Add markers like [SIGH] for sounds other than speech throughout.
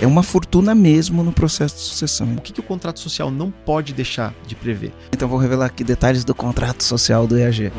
É uma fortuna mesmo no processo de sucessão. O que, que o contrato social não pode deixar de prever? Então vou revelar aqui detalhes do contrato social do EAG.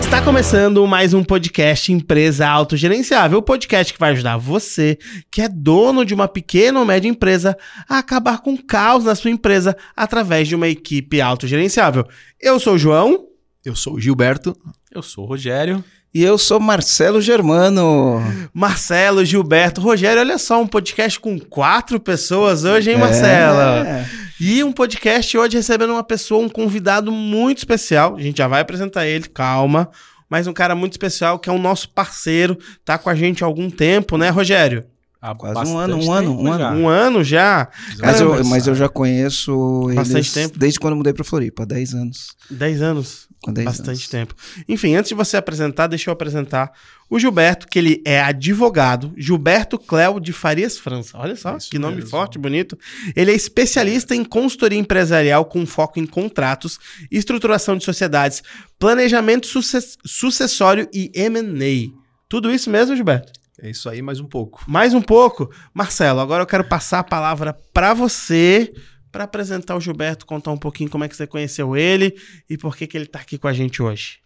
Está começando mais um podcast Empresa Autogerenciável, o podcast que vai ajudar você, que é dono de uma pequena ou média empresa, a acabar com o caos na sua empresa através de uma equipe autogerenciável. Eu sou o João. Eu sou o Gilberto. Eu sou o Rogério. E eu sou Marcelo Germano. Marcelo, Gilberto, Rogério, olha só, um podcast com quatro pessoas hoje, hein, Marcelo? É. E um podcast hoje recebendo uma pessoa, um convidado muito especial. A gente já vai apresentar ele, calma. Mas um cara muito especial que é o nosso parceiro, tá com a gente há algum tempo, né, Rogério? Há Quase um ano, um ano, um ano. já. Um ano já? Mas eu, mas eu já conheço Bastante tempo. desde quando eu mudei pra Floripa, 10 anos. 10 anos. Com 10 Bastante anos. tempo. Enfim, antes de você apresentar, deixa eu apresentar o Gilberto, que ele é advogado, Gilberto Cléo de Farias França. Olha só, Isso que nome mesmo. forte, bonito. Ele é especialista em consultoria empresarial com foco em contratos, estruturação de sociedades, planejamento suces- sucessório e M&A. Tudo isso mesmo, Gilberto? É isso aí, mais um pouco. Mais um pouco. Marcelo, agora eu quero passar a palavra para você para apresentar o Gilberto, contar um pouquinho como é que você conheceu ele e por que, que ele tá aqui com a gente hoje.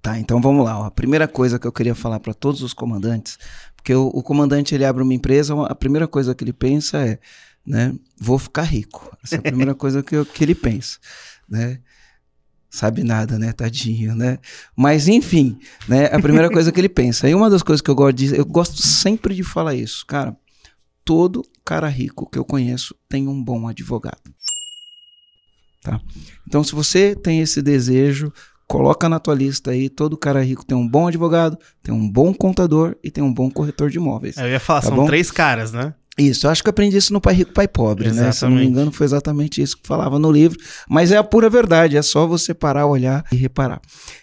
Tá, então vamos lá. A primeira coisa que eu queria falar para todos os comandantes, porque o, o comandante ele abre uma empresa, a primeira coisa que ele pensa é, né, vou ficar rico. Essa é a [LAUGHS] primeira coisa que, eu- que ele pensa, né? Sabe nada, né, tadinho, né? Mas enfim, né, a primeira coisa que ele pensa. E uma das coisas que eu gosto de, eu gosto sempre de falar isso, cara. Todo cara rico que eu conheço tem um bom advogado. Tá? Então, se você tem esse desejo, coloca na tua lista aí, todo cara rico tem um bom advogado, tem um bom contador e tem um bom corretor de imóveis. Eu ia falar, Tá são bom? três caras, né? Isso, eu acho que eu aprendi isso no Pai Rico, Pai Pobre, né? Se eu não Exatamente. me engano, foi exatamente isso que falava no livro. Mas é a pura verdade, é só você parar, olhar e reparar.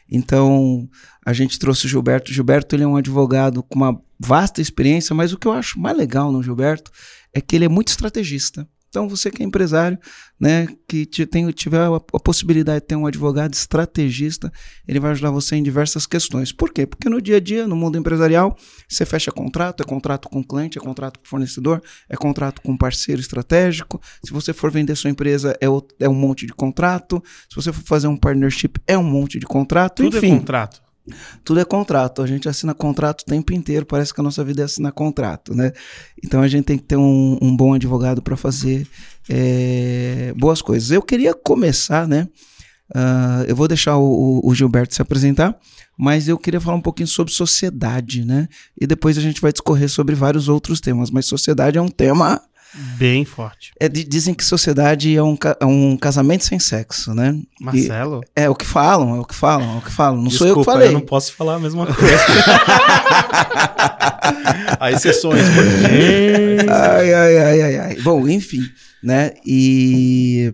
Então, a gente trouxe o Gilberto. Gilberto, ele é um advogado com uma vasta experiência, mas o que eu acho mais legal no Gilberto é que ele é muito estrategista. Então, você que é empresário, né, que te- tem, tiver a, a possibilidade de ter um advogado estrategista, ele vai ajudar você em diversas questões. Por quê? Porque no dia a dia, no mundo empresarial, você fecha contrato, é contrato com cliente, é contrato com fornecedor, é contrato com parceiro estratégico. Se você for vender sua empresa, é, o- é um monte de contrato. Se você for fazer um partnership, é um monte de contrato. Tudo Enfim, é contrato. Tudo é contrato. A gente assina contrato o tempo inteiro. Parece que a nossa vida é assinar contrato, né? Então a gente tem que ter um, um bom advogado para fazer é, boas coisas. Eu queria começar, né? Ah, eu vou deixar o- o Gilberto se apresentar, mas eu queria falar um pouquinho sobre sociedade, né? E depois a gente vai discorrer sobre vários outros temas. Mas sociedade é um tema. Bem forte. é, di- dizem que sociedade é um, é um casamento sem sexo, né? E- Marcelo? é o que falam, é o que falam, é o que falam. Não sou eu que Desculpa, falei. Eu não posso falar a mesma coisa. [LAUGHS] Há exceções, ai, ai, ai, ai, ai. Bom, enfim, né? E.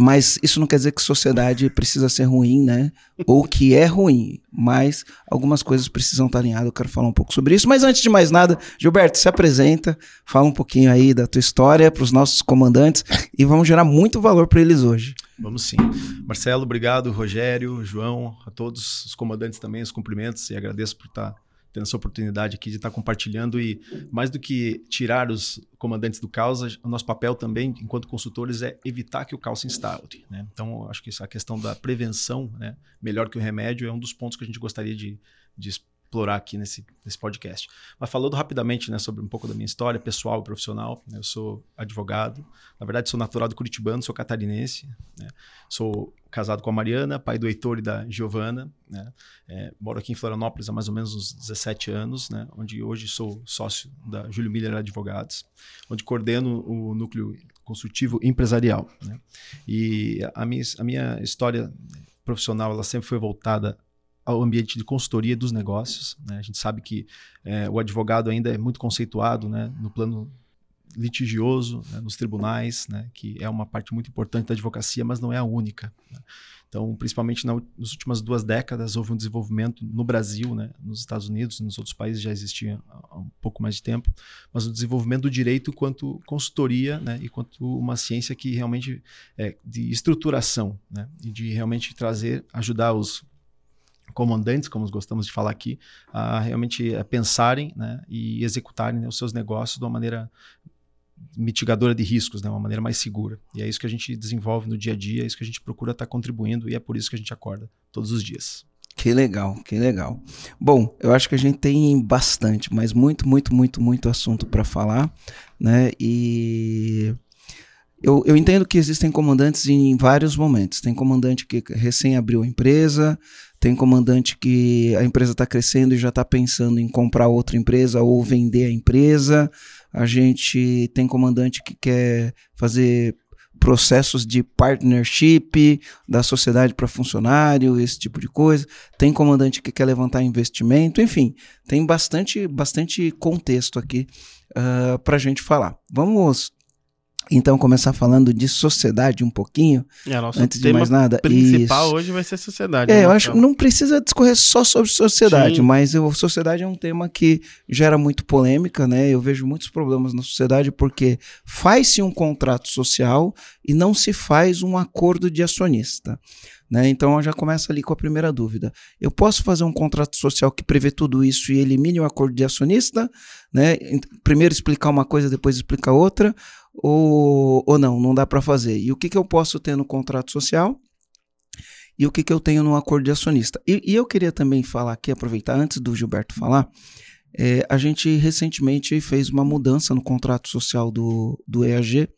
Mas isso não quer dizer que sociedade precisa ser ruim, né? Ou que é ruim. Mas algumas coisas precisam estar alinhadas. Eu quero falar um pouco sobre isso. Mas antes de mais nada, Gilberto, se apresenta, fala um pouquinho aí da tua história para os nossos comandantes e vamos gerar muito valor para eles hoje. Vamos sim. Marcelo, obrigado. Rogério, João, a todos os comandantes também, os cumprimentos e agradeço por estar tendo essa oportunidade aqui de estar compartilhando e mais do que tirar os comandantes do caos, o nosso papel também, enquanto consultores, é evitar que o caos se instaure. Né? Então, acho que essa questão da prevenção, né, melhor que o remédio, é um dos pontos que a gente gostaria de, de explorar aqui nesse, nesse podcast. Mas falando rapidamente né, sobre um pouco da minha história pessoal e profissional, né, eu sou advogado, na verdade sou natural do Curitibano, sou catarinense, né, sou casado com a Mariana, pai do Heitor e da Giovana, né, é, moro aqui em Florianópolis há mais ou menos uns 17 anos, né, onde hoje sou sócio da Júlio Miller Advogados, onde coordeno o núcleo consultivo empresarial. Né, e a minha, a minha história profissional ela sempre foi voltada ao ambiente de consultoria dos negócios. Né? A gente sabe que é, o advogado ainda é muito conceituado né, no plano litigioso, né, nos tribunais, né, que é uma parte muito importante da advocacia, mas não é a única. né. Então, principalmente na, nas últimas duas décadas, houve um desenvolvimento no Brasil, né, nos Estados Unidos e nos outros países já existia há um pouco mais de tempo, mas o desenvolvimento do direito quanto consultoria né, e quanto uma ciência que realmente é de estruturação né, e de realmente trazer, ajudar os comandantes, como gostamos de falar aqui, a realmente é, pensarem né, e executarem né, os seus negócios de uma maneira mitigadora de riscos, né, uma maneira mais segura. E é isso que a gente desenvolve no dia a dia, é isso que a gente procura estar contribuindo e é por isso que a gente acorda todos os dias. Que legal, que legal. Bom, eu acho que a gente tem bastante, mas muito, muito, muito, muito assunto para falar, né? E eu, eu entendo que existem comandantes em vários momentos. Tem comandante que recém abriu a empresa, tem comandante que a empresa está crescendo e já está pensando em comprar outra empresa ou vender a empresa. A gente tem comandante que quer fazer processos de partnership da sociedade para funcionário, esse tipo de coisa. Tem comandante que quer levantar investimento, enfim, tem bastante, bastante contexto aqui uh, para a gente falar. Vamos então começar falando de sociedade um pouquinho, É, nosso antes de mais nada. principal Isso. hoje vai ser sociedade. É, né, eu acho que não precisa discorrer só sobre sociedade, Sim. mas eu, sociedade é um tema que gera muito polêmica, né? Eu vejo muitos problemas na sociedade porque faz-se um contrato social e não se faz um acordo de acionista. Né? Então eu já começa ali com a primeira dúvida. Eu posso fazer um contrato social que prevê tudo isso e elimine o acordo de acionista? Né? Primeiro explicar uma coisa, depois explicar outra? Ou, ou não, não dá para fazer. E o que, que eu posso ter no contrato social? e o que, que eu tenho no acordo de acionista. E, e eu queria também falar aqui, aproveitar antes do Gilberto falar, é, a gente recentemente fez uma mudança no contrato social do, do EAG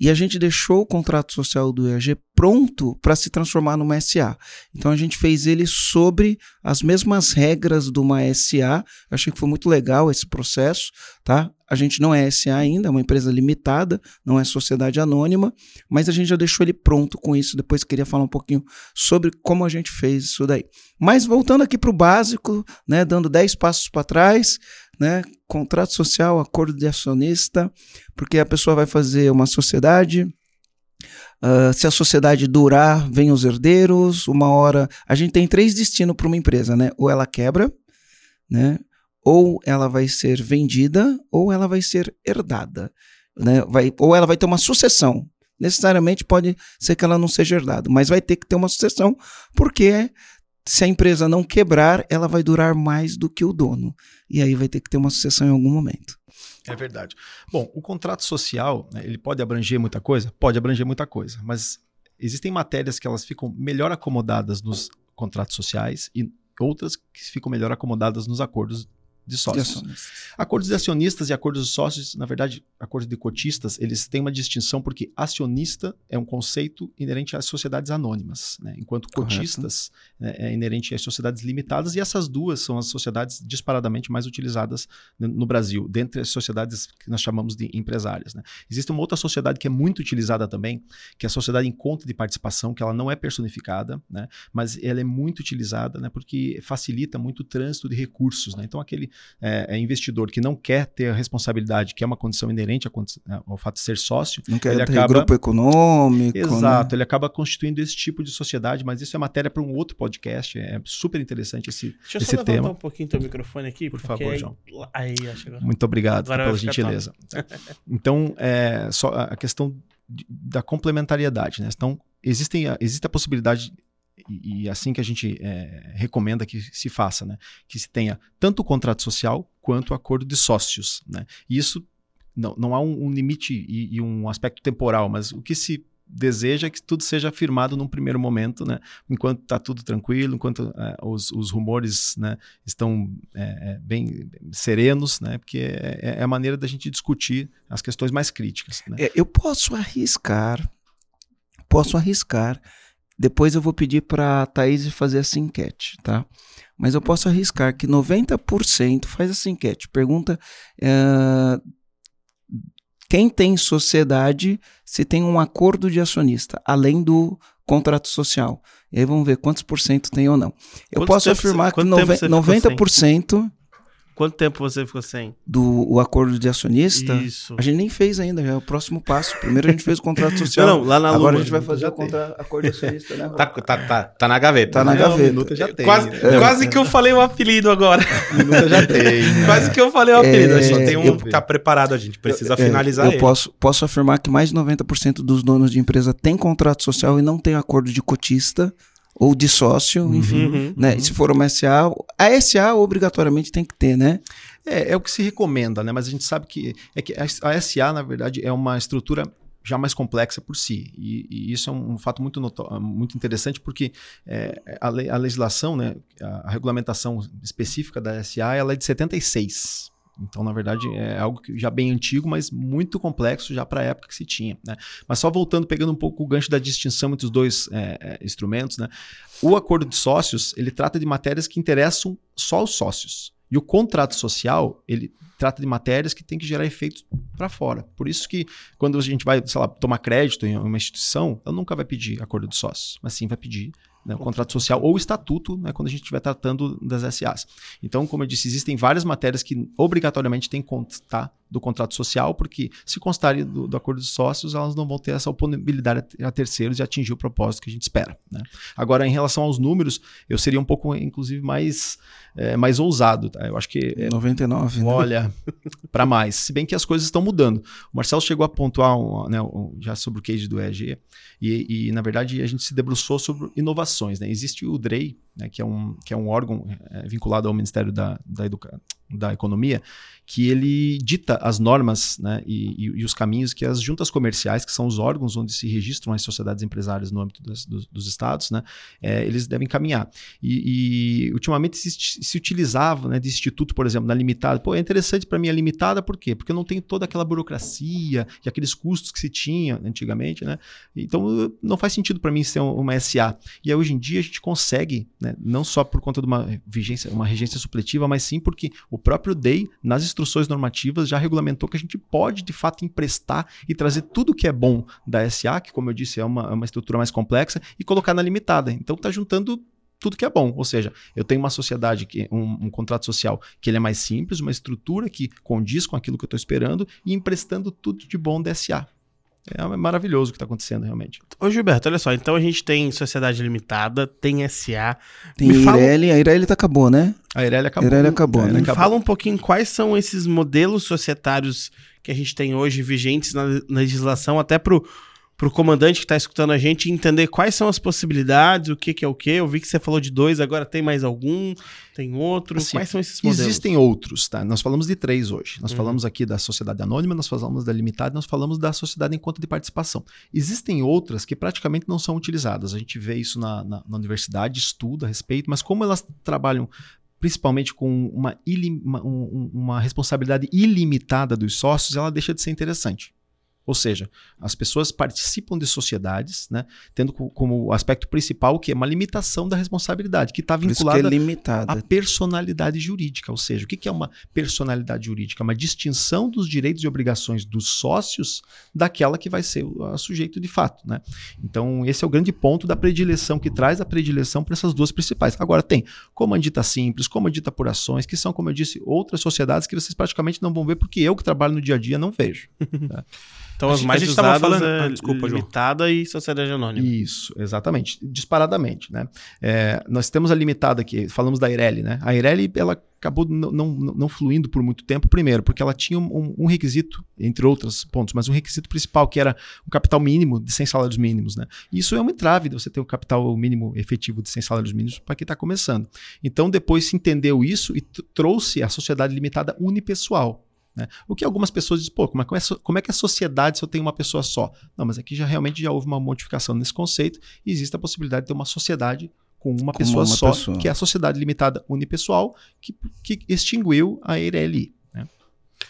e a gente deixou o contrato social do EAG pronto para se transformar numa SA. Então a gente fez ele sobre as mesmas regras de uma SA. Eu achei que foi muito legal esse processo, tá? A gente não é SA ainda, é uma empresa limitada, não é sociedade anônima, mas a gente já deixou ele pronto com isso. Depois queria falar um pouquinho sobre como a gente fez isso daí. Mas voltando aqui para o básico, né, dando 10 passos para trás, né, contrato social, acordo de acionista, porque a pessoa vai fazer uma sociedade. ah, se a sociedade durar, vem os herdeiros. Uma hora. A gente tem três destinos para uma empresa, né? Ou ela quebra, né? Ou ela vai ser vendida, ou ela vai ser herdada. Né? Vai, ou ela vai ter uma sucessão. Necessariamente pode ser que ela não seja herdada, mas vai ter que ter uma sucessão, porque se a empresa não quebrar, ela vai durar mais do que o dono. E aí vai ter que ter uma sucessão em algum momento. É verdade. Bom, o contrato social, né, ele pode abranger muita coisa? Pode abranger muita coisa, mas existem matérias que elas ficam melhor acomodadas nos contratos sociais e outras que ficam melhor acomodadas nos acordos de De sócios. acionistas. Acordos de acionistas e acordos de sócios, na verdade, acordos de cotistas, eles têm uma distinção porque acionista é um conceito inerente às sociedades anônimas, né? enquanto cotistas né, é inerente às sociedades limitadas e essas duas são as sociedades disparadamente mais utilizadas no no Brasil, dentre as sociedades que nós chamamos de empresárias. Né? Existe uma outra sociedade que é muito utilizada também, que é a sociedade em conta de participação, que ela não é personificada, né? mas ela é muito utilizada né? porque facilita muito o trânsito de recursos. Né? Então, aquele é, é investidor que não quer ter a responsabilidade, que é uma condição inerente condi- ao fato de ser sócio, Não quer Ele ter acaba- grupo econômico. Exato, Né? ele acaba constituindo esse tipo de sociedade, mas isso é matéria para um outro podcast. É super interessante esse. Deixa eu esse só levantar tema. um pouquinho teu microfone aqui. Por favor, aí- João. Aí. Muito obrigado Agora pela gentileza. [LAUGHS] então, é, só a questão da complementariedade. Né? Então, existem, existe a possibilidade, e, assim que a gente é, recomenda que se faça, né? que se tenha tanto o contrato social quanto o acordo de sócios. Né? E isso não, não há um, um limite e, e um aspecto temporal, mas o que se deseja é que tudo seja firmado num primeiro momento, né? enquanto está tudo tranquilo, enquanto é, os, os rumores né, estão é, bem serenos, né? porque é, é a maneira da gente discutir as questões mais críticas. Né? É, eu posso arriscar, posso arriscar. Depois eu vou pedir para a Thaís fazer essa enquete, tá? Mas eu posso arriscar que 90% faz essa enquete. Pergunta eh, quem tem sociedade se tem um acordo de acionista, além do contrato social. E aí vamos ver quantos por cento tem ou não. Eu Quanto posso você- afirmar que você ficou 90% Quanto tempo você ficou sem? do o acordo de acionista. Isso. A gente nem fez ainda, já é o próximo passo. Primeiro a gente fez o contrato [LAUGHS] social. Não, não, lá na Agora Luma. a gente vai fazer o contra acordo de acionista, né? Tá, tá, tá, tá na gaveta. Tá na né? gaveta. minuta já tem. Quase, né? quase que eu falei o apelido agora. Minuta já tem. [LAUGHS] né? Quase que eu falei o apelido. É, Só tem um eu- que tá preparado, a gente precisa É, finalizar eu ele. posso, posso afirmar que mais de 90% dos donos de empresa têm contrato social e não tem acordo de cotista ou de sócio, enfim. Uhum. Né? E Se for uma SA, a SA obrigatoriamente tem que ter, né? É, é o que se recomenda, né? Mas a gente sabe que, é que a SA, na verdade, é uma estrutura já mais complexa por si. E, e isso é um, fato muito, muito interessante porque é, a, lei- a legislação, né, a, a regulamentação específica da SA, ela é de 76. Então, na verdade, é algo que já bem antigo, mas muito complexo já para a época que se tinha. Né? Mas só voltando, pegando um pouco o gancho da distinção entre os dois é, é, instrumentos, né? o acordo de sócios ele trata de matérias que interessam só os sócios. E o contrato social, ele trata de matérias que tem que gerar efeitos para fora. Por isso que quando a gente vai, sei lá, tomar crédito em uma instituição, ela nunca vai pedir acordo de sócios, mas sim vai pedir né, contrato social ou estatuto, né, quando a gente estiver tratando das SAs. Então, como eu disse, existem várias matérias que obrigatoriamente têm que constar do contrato social, porque se constarem do, do acordo de sócios, elas não vão ter essa oponibilidade a terceiros de atingir o propósito que a gente espera. né. Agora, em relação aos números, eu seria um pouco, inclusive, mais, eh, mais ousado. tá? Eu acho que é, 99, né? Olha, para mais. Se bem que as coisas estão mudando. O Marcelo chegou a pontuar um, né, um- já sobre o case do EG, e, e, na verdade a gente se debruçou sobre inovações. Né? Existe o DREI, né, que, é um, que é um órgão eh, vinculado ao Ministério da, da, Educa- da Economia, que ele dita as normas né, e, e- os caminhos que as juntas comerciais, que são os órgãos onde se registram as sociedades empresárias no âmbito das- dos, dos estados, né, eh, eles devem caminhar. E, e, ultimamente se, se utilizava né, de instituto, por exemplo, na limitada. Pô, é interessante para mim a limitada, por quê? Porque não tenho toda aquela burocracia e aqueles custos que se tinha antigamente, né? Então não faz sentido para mim ser um- uma SA. E aí, hoje em dia a gente consegue, né, não só por conta de uma vigência, uma regência supletiva, mas sim porque o próprio DEI, nas instruções normativas, já regulamentou que a gente pode de fato emprestar e trazer tudo que é bom da SA, que como eu disse é uma, é uma estrutura mais complexa, e colocar na limitada. Então tá juntando tudo que é bom. Ou seja, eu tenho uma sociedade, que um, um contrato social que ele é mais simples, uma estrutura que condiz com aquilo que eu estou esperando e emprestando tudo de bom da SA. É maravilhoso o que está acontecendo, realmente. Ô, Gilberto, olha só. Então a gente tem sociedade limitada, tem SA. Tem Me fala- Ireli, a Ireli tá acabou, né? A Ireli acabou. A Ireli acabou, né? Me acabou. fala um pouquinho quais são esses modelos societários que a gente tem hoje vigentes na, na legislação, até pro, pro comandante que está escutando a gente entender quais são as possibilidades, o que, que é o que. Eu vi que você falou de dois, agora tem mais algum, tem outro. Assim, quais são esses modelos? Existem outros, tá? Nós falamos de três hoje. Nós Uhum. falamos aqui da sociedade anônima, nós falamos da limitada, nós falamos da sociedade em conta de participação. Existem outras que praticamente não são utilizadas. A gente vê isso na, na- na universidade, estuda a respeito, mas como elas trabalham principalmente com uma, uma- um- um- uma responsabilidade ilimitada dos sócios, ela deixa de ser interessante. Ou seja, as pessoas participam de sociedades, né, tendo co- como aspecto principal o que é uma limitação da responsabilidade, que está isso que é vinculada limitada. a personalidade jurídica, ou seja, o que é uma personalidade jurídica? Uma distinção dos direitos e obrigações dos sócios daquela que vai ser o sujeito de fato. Né? Então, esse é o grande ponto da predileção, que traz a predileção para essas duas principais. Agora, tem comandita simples, comandita por ações, que são, como eu disse, outras sociedades que vocês praticamente não vão ver, porque eu que trabalho no dia a dia não vejo. [LAUGHS] Então A as gente- mais a gente usadas falando- é Ah, desculpa, João. limitada e sociedade anônima. Isso, exatamente. Disparadamente, né? É, nós temos a limitada aqui, falamos da Ireli, né? A Ireli, ela acabou não, não, não fluindo por muito tempo, primeiro, porque ela tinha um, um requisito, entre outros pontos, mas um requisito principal, que era um capital mínimo de 100 salários mínimos, né? E isso é uma entrave de você ter um capital mínimo efetivo de 100 salários mínimos para quem está começando. Então, depois se entendeu isso e trouxe a sociedade limitada unipessoal. Né? O que algumas pessoas dizem, pô, como é, como é como é que é sociedade se eu tenho uma pessoa só? Não, mas aqui já realmente já houve uma modificação nesse conceito e existe a possibilidade de ter uma sociedade com uma Com pessoa uma só, pessoa. que é a sociedade limitada unipessoal, que, que extinguiu a EIRELI. Né?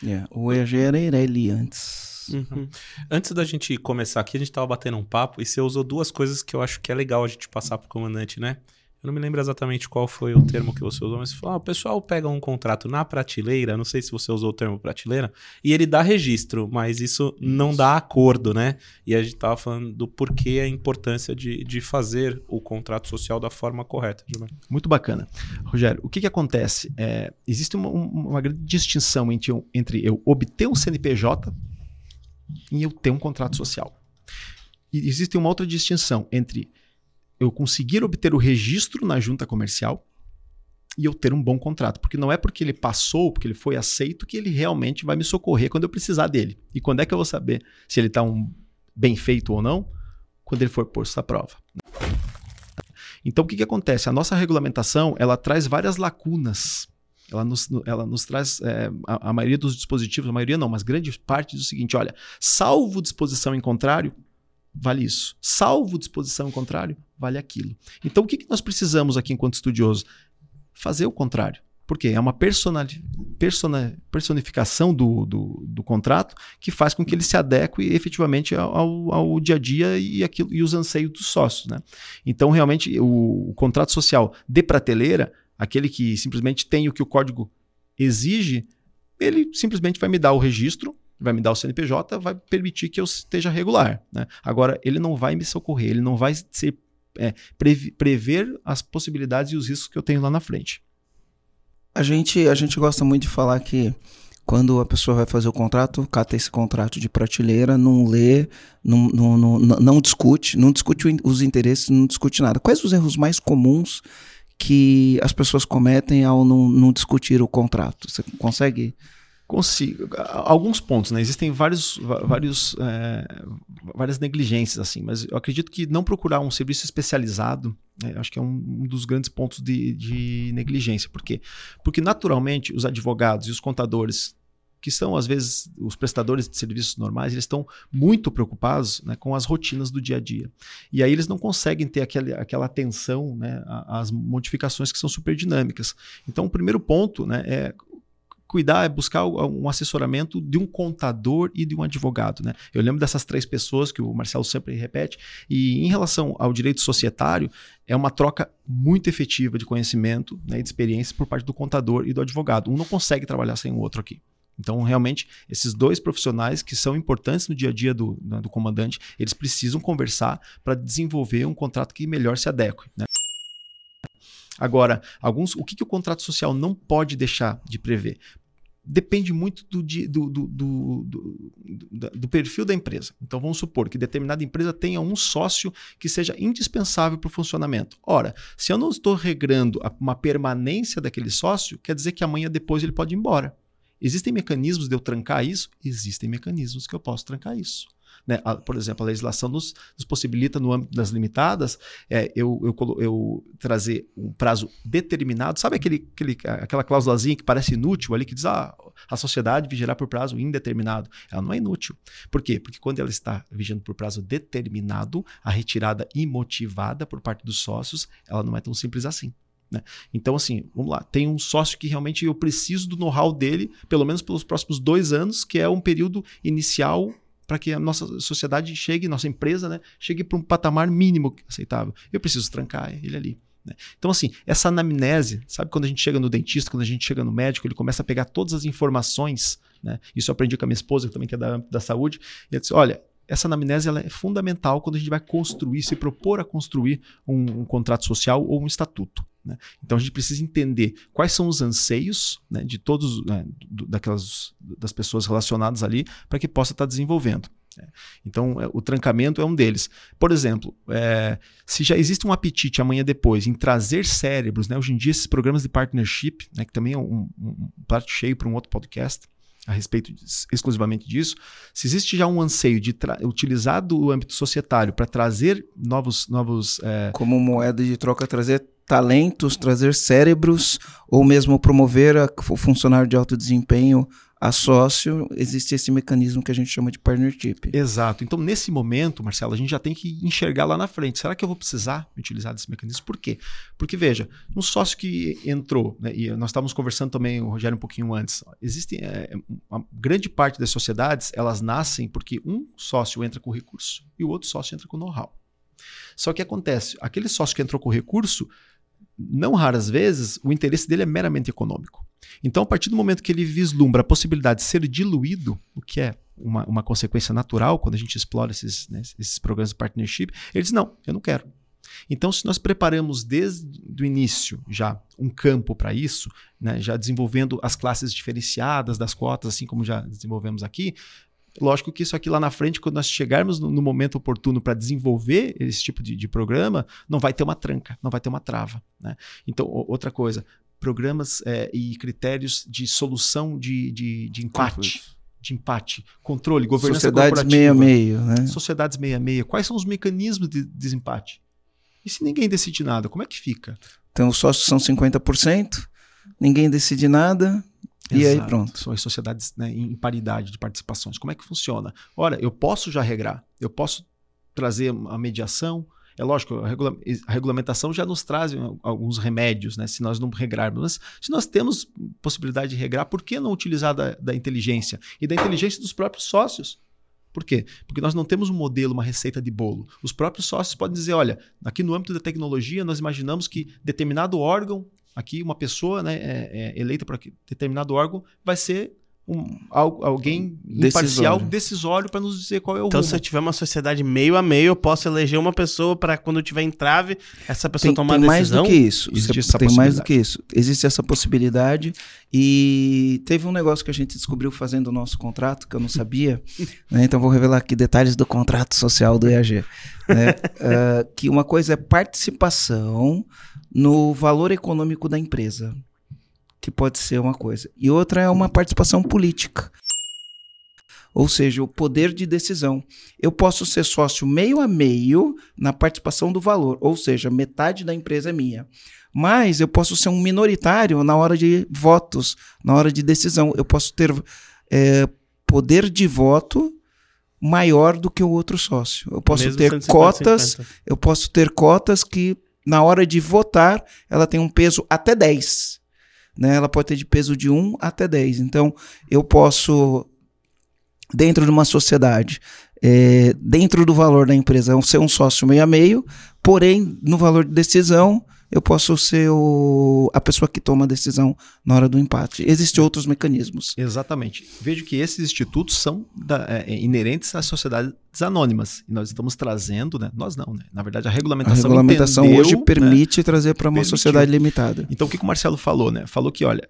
É, O EG era Ireli antes. Uhum. Antes da gente começar aqui, a gente tava batendo um papo e você usou duas coisas que eu acho que é legal a gente passar pro comandante, né? Eu não me lembro exatamente qual foi o termo que você usou, mas você falou: ah, o pessoal pega um contrato na prateleira, não sei se você usou o termo prateleira, e ele dá registro, mas isso não dá acordo, né? E a gente tava falando do porquê a importância de, de fazer o contrato social da forma correta, Gilberto. Muito bacana. Rogério, o que, que acontece? É, existe uma, um- uma grande distinção entre, eu- entre eu obter um CNPJ e eu ter um contrato social. E existe uma outra distinção entre eu conseguir obter o registro na junta comercial e eu ter um bom contrato. Porque não é porque ele passou, porque ele foi aceito, que ele realmente vai me socorrer quando eu precisar dele. E quando é que eu vou saber se ele está um, bem feito ou não? Quando ele for posto à prova. Então, o que, que acontece? A nossa regulamentação ela traz várias lacunas. Ela nos, ela nos traz é, a, a, maioria dos dispositivos, a maioria não, mas grande parte diz o seguinte: olha, salvo disposição em contrário, vale isso. Salvo disposição em contrário, vale aquilo. Então, o que, que nós precisamos aqui enquanto estudiosos? Fazer o contrário. Porque é uma personificação do, do, do, contrato que faz com que ele se adeque efetivamente ao, ao dia a dia e, aquilo, e os anseios dos sócios. Né? Então, realmente, o, o contrato social de prateleira, aquele que simplesmente tem o que o código exige, ele simplesmente vai me dar o registro, vai me dar o CNPJ, vai permitir que eu esteja regular. Né? Agora, ele não vai me socorrer, ele não vai ser, é, prever as possibilidades e os riscos que eu tenho lá na frente. A gente, a gente gosta muito de falar que quando a pessoa vai fazer o contrato, cata esse contrato de prateleira, não lê, não, não, não, não discute, não discute os interesses, não discute nada. Quais os erros mais comuns que as pessoas cometem ao não, não discutir o contrato? Você consegue consigo alguns pontos né? Existem vários vários é, várias negligências assim mas eu acredito que não procurar um serviço especializado é, acho que é um, um dos grandes pontos de, de, negligência. Por quê? Porque naturalmente os advogados e os contadores que são às vezes os prestadores de serviços normais eles estão muito preocupados né, com as rotinas do dia a dia. E aí eles não conseguem ter aquele, aquela atenção né, às modificações que são super dinâmicas então o primeiro ponto né, é cuidar, é buscar um assessoramento de um contador e de um advogado. Né? Eu lembro dessas três pessoas que o Marcelo sempre repete, e em relação ao direito societário, é uma troca muito efetiva de conhecimento né, e de experiência por parte do contador e do advogado. Um não consegue trabalhar sem o outro aqui. Então, realmente, esses dois profissionais que são importantes no dia a dia do, né, do comandante, eles precisam conversar para desenvolver um contrato que melhor se adeque. Né? Agora, alguns, o que, que o contrato social não pode deixar de prever? Depende muito do, do, do, do, perfil da empresa. Então vamos supor que determinada empresa tenha um sócio que seja indispensável para o funcionamento. Ora, se eu não estou regrando uma permanência daquele sócio, quer dizer que amanhã depois ele pode ir embora. Existem mecanismos de eu trancar isso? Existem mecanismos que eu posso trancar isso. Né? A, por exemplo, a legislação nos, nos, possibilita, no âmbito das limitadas, é, eu, eu, eu, trazer um prazo determinado. Sabe aquele, aquele, aquela cláusulazinha que parece inútil ali, que diz ah, a sociedade vigiará por prazo indeterminado? Ela não é inútil. Por quê? Porque quando ela está vigiando por prazo determinado, a retirada imotivada por parte dos sócios, ela não é tão simples assim. Né? Então, assim, vamos lá. Tem um sócio que realmente eu preciso do know-how dele, pelo menos pelos próximos dois anos, que é um período inicial para que a nossa sociedade chegue, nossa empresa, né, chegue para um patamar mínimo aceitável. Eu preciso trancar ele ali. Né? Então, assim, essa anamnese, sabe quando a gente chega no dentista, quando a gente chega no médico, ele começa a pegar todas as informações, né? Isso eu aprendi com a minha esposa, que também que é da, da saúde, e ela disse: olha, essa anamnese ela é fundamental quando a gente vai construir, se propor a construir um, um contrato social ou um estatuto. Né? Então a gente precisa entender quais são os anseios né, de todos né, daquelas das pessoas relacionadas ali para que possa estar tá desenvolvendo. Né? Então é, o trancamento é um deles. Por exemplo, é, se já existe um apetite amanhã depois em trazer cérebros, né, hoje em dia esses programas de partnership, né, que também é um, um, um cheio para um outro podcast, a respeito exclusivamente disso, se existe já um anseio de utilizar do âmbito societário para trazer novos. novos é... Como moeda de troca, trazer talentos, trazer cérebros, ou mesmo promover a, o funcionário de alto desempenho a sócio, existe esse mecanismo que a gente chama de partnership. Exato. Então, nesse momento, Marcelo, a gente já tem que enxergar lá na frente. Será que eu vou precisar utilizar desse mecanismo? Por quê? Porque, veja, um sócio que entrou, né, e nós estávamos conversando também, o Rogério, um pouquinho antes, existe é, uma grande parte das sociedades, elas nascem porque um sócio entra com recurso e o outro sócio entra com know-how. Só que acontece, aquele sócio que entrou com recurso, não raras vezes, o interesse dele é meramente econômico. Então, a partir do momento que ele vislumbra a possibilidade de ser diluído, o que é uma, uma consequência natural quando a gente explora esses, né, esses programas de partnership, ele diz: não, eu não quero. Então, se nós preparamos desde o início já um campo para isso, né, já desenvolvendo as classes diferenciadas das cotas, assim como já desenvolvemos aqui, Lógico que isso aqui lá na frente, quando nós chegarmos no, no momento oportuno para desenvolver esse tipo de, de, programa, não vai ter uma tranca, não vai ter uma trava. Né? Então, outra coisa, programas é, e critérios de solução de, de, de empate. De empate, controle, governança Sociedades meia-meio, né? Sociedades meia-meia. Quais são os mecanismos de desempate? E se ninguém decide nada, como é que fica? Então, os sócios são 50%, ninguém decide nada, e aí Exato. pronto. São as sociedades né, em paridade de participações. Como é que funciona? Olha, eu posso já regrar, eu posso trazer a mediação. É lógico, a, regula- a regulamentação já nos traz alguns remédios, né? Se nós não regrarmos. Mas se nós temos possibilidade de regrar, por que não utilizar da, da inteligência? E da inteligência dos próprios sócios. Por quê? Porque nós não temos um modelo, uma receita de bolo. Os próprios sócios podem dizer: olha, aqui no âmbito da tecnologia, nós imaginamos que determinado órgão, aqui uma pessoa né, é- é eleita para determinado órgão, vai ser um, al- alguém imparcial, Decisório. decisório, para nos dizer qual é o Então, rumo. se eu tiver uma sociedade meio a meio, eu posso eleger uma pessoa para quando eu tiver entrave, essa pessoa Tem, tomar tem a mais decisão. do que isso. Existe Você- essa tem mais do possibilidade. que isso. Existe essa possibilidade. E teve um negócio que a gente descobriu fazendo o nosso contrato, que eu não sabia. [LAUGHS] né? Então vou revelar aqui detalhes do contrato social do EAG. né? [LAUGHS] Ah, que uma coisa é participação no valor econômico da empresa. Que pode ser uma coisa. E outra é uma participação política. Ou seja, o poder de decisão. Eu posso ser sócio meio a meio na participação do valor, ou seja, metade da empresa é minha. Mas eu posso ser um minoritário na hora de votos, na hora de decisão. Eu posso ter é, poder de voto maior do que o outro sócio. Eu posso Mesmo ter sendo 50, cotas, 50. eu posso ter cotas que na hora de votar ela tem um peso até 10. Né? Ela pode ter de peso de 1 até 10. Então eu posso dentro de uma sociedade, é, dentro do valor da empresa, ser um sócio meio a meio, porém, no valor de decisão, eu posso ser o, a pessoa que toma a decisão na hora do empate. Existem outros mecanismos. Exatamente. Vejo que esses institutos são da- é, é, inerentes às sociedades anônimas. E nós estamos trazendo, né? Nós não, né? Na verdade, a A regulamentação, regulamentação entendeu, hoje né? permite trazer para uma Permitiu. sociedade limitada. Então, o que, que o Marcelo falou, né? Falou que, olha,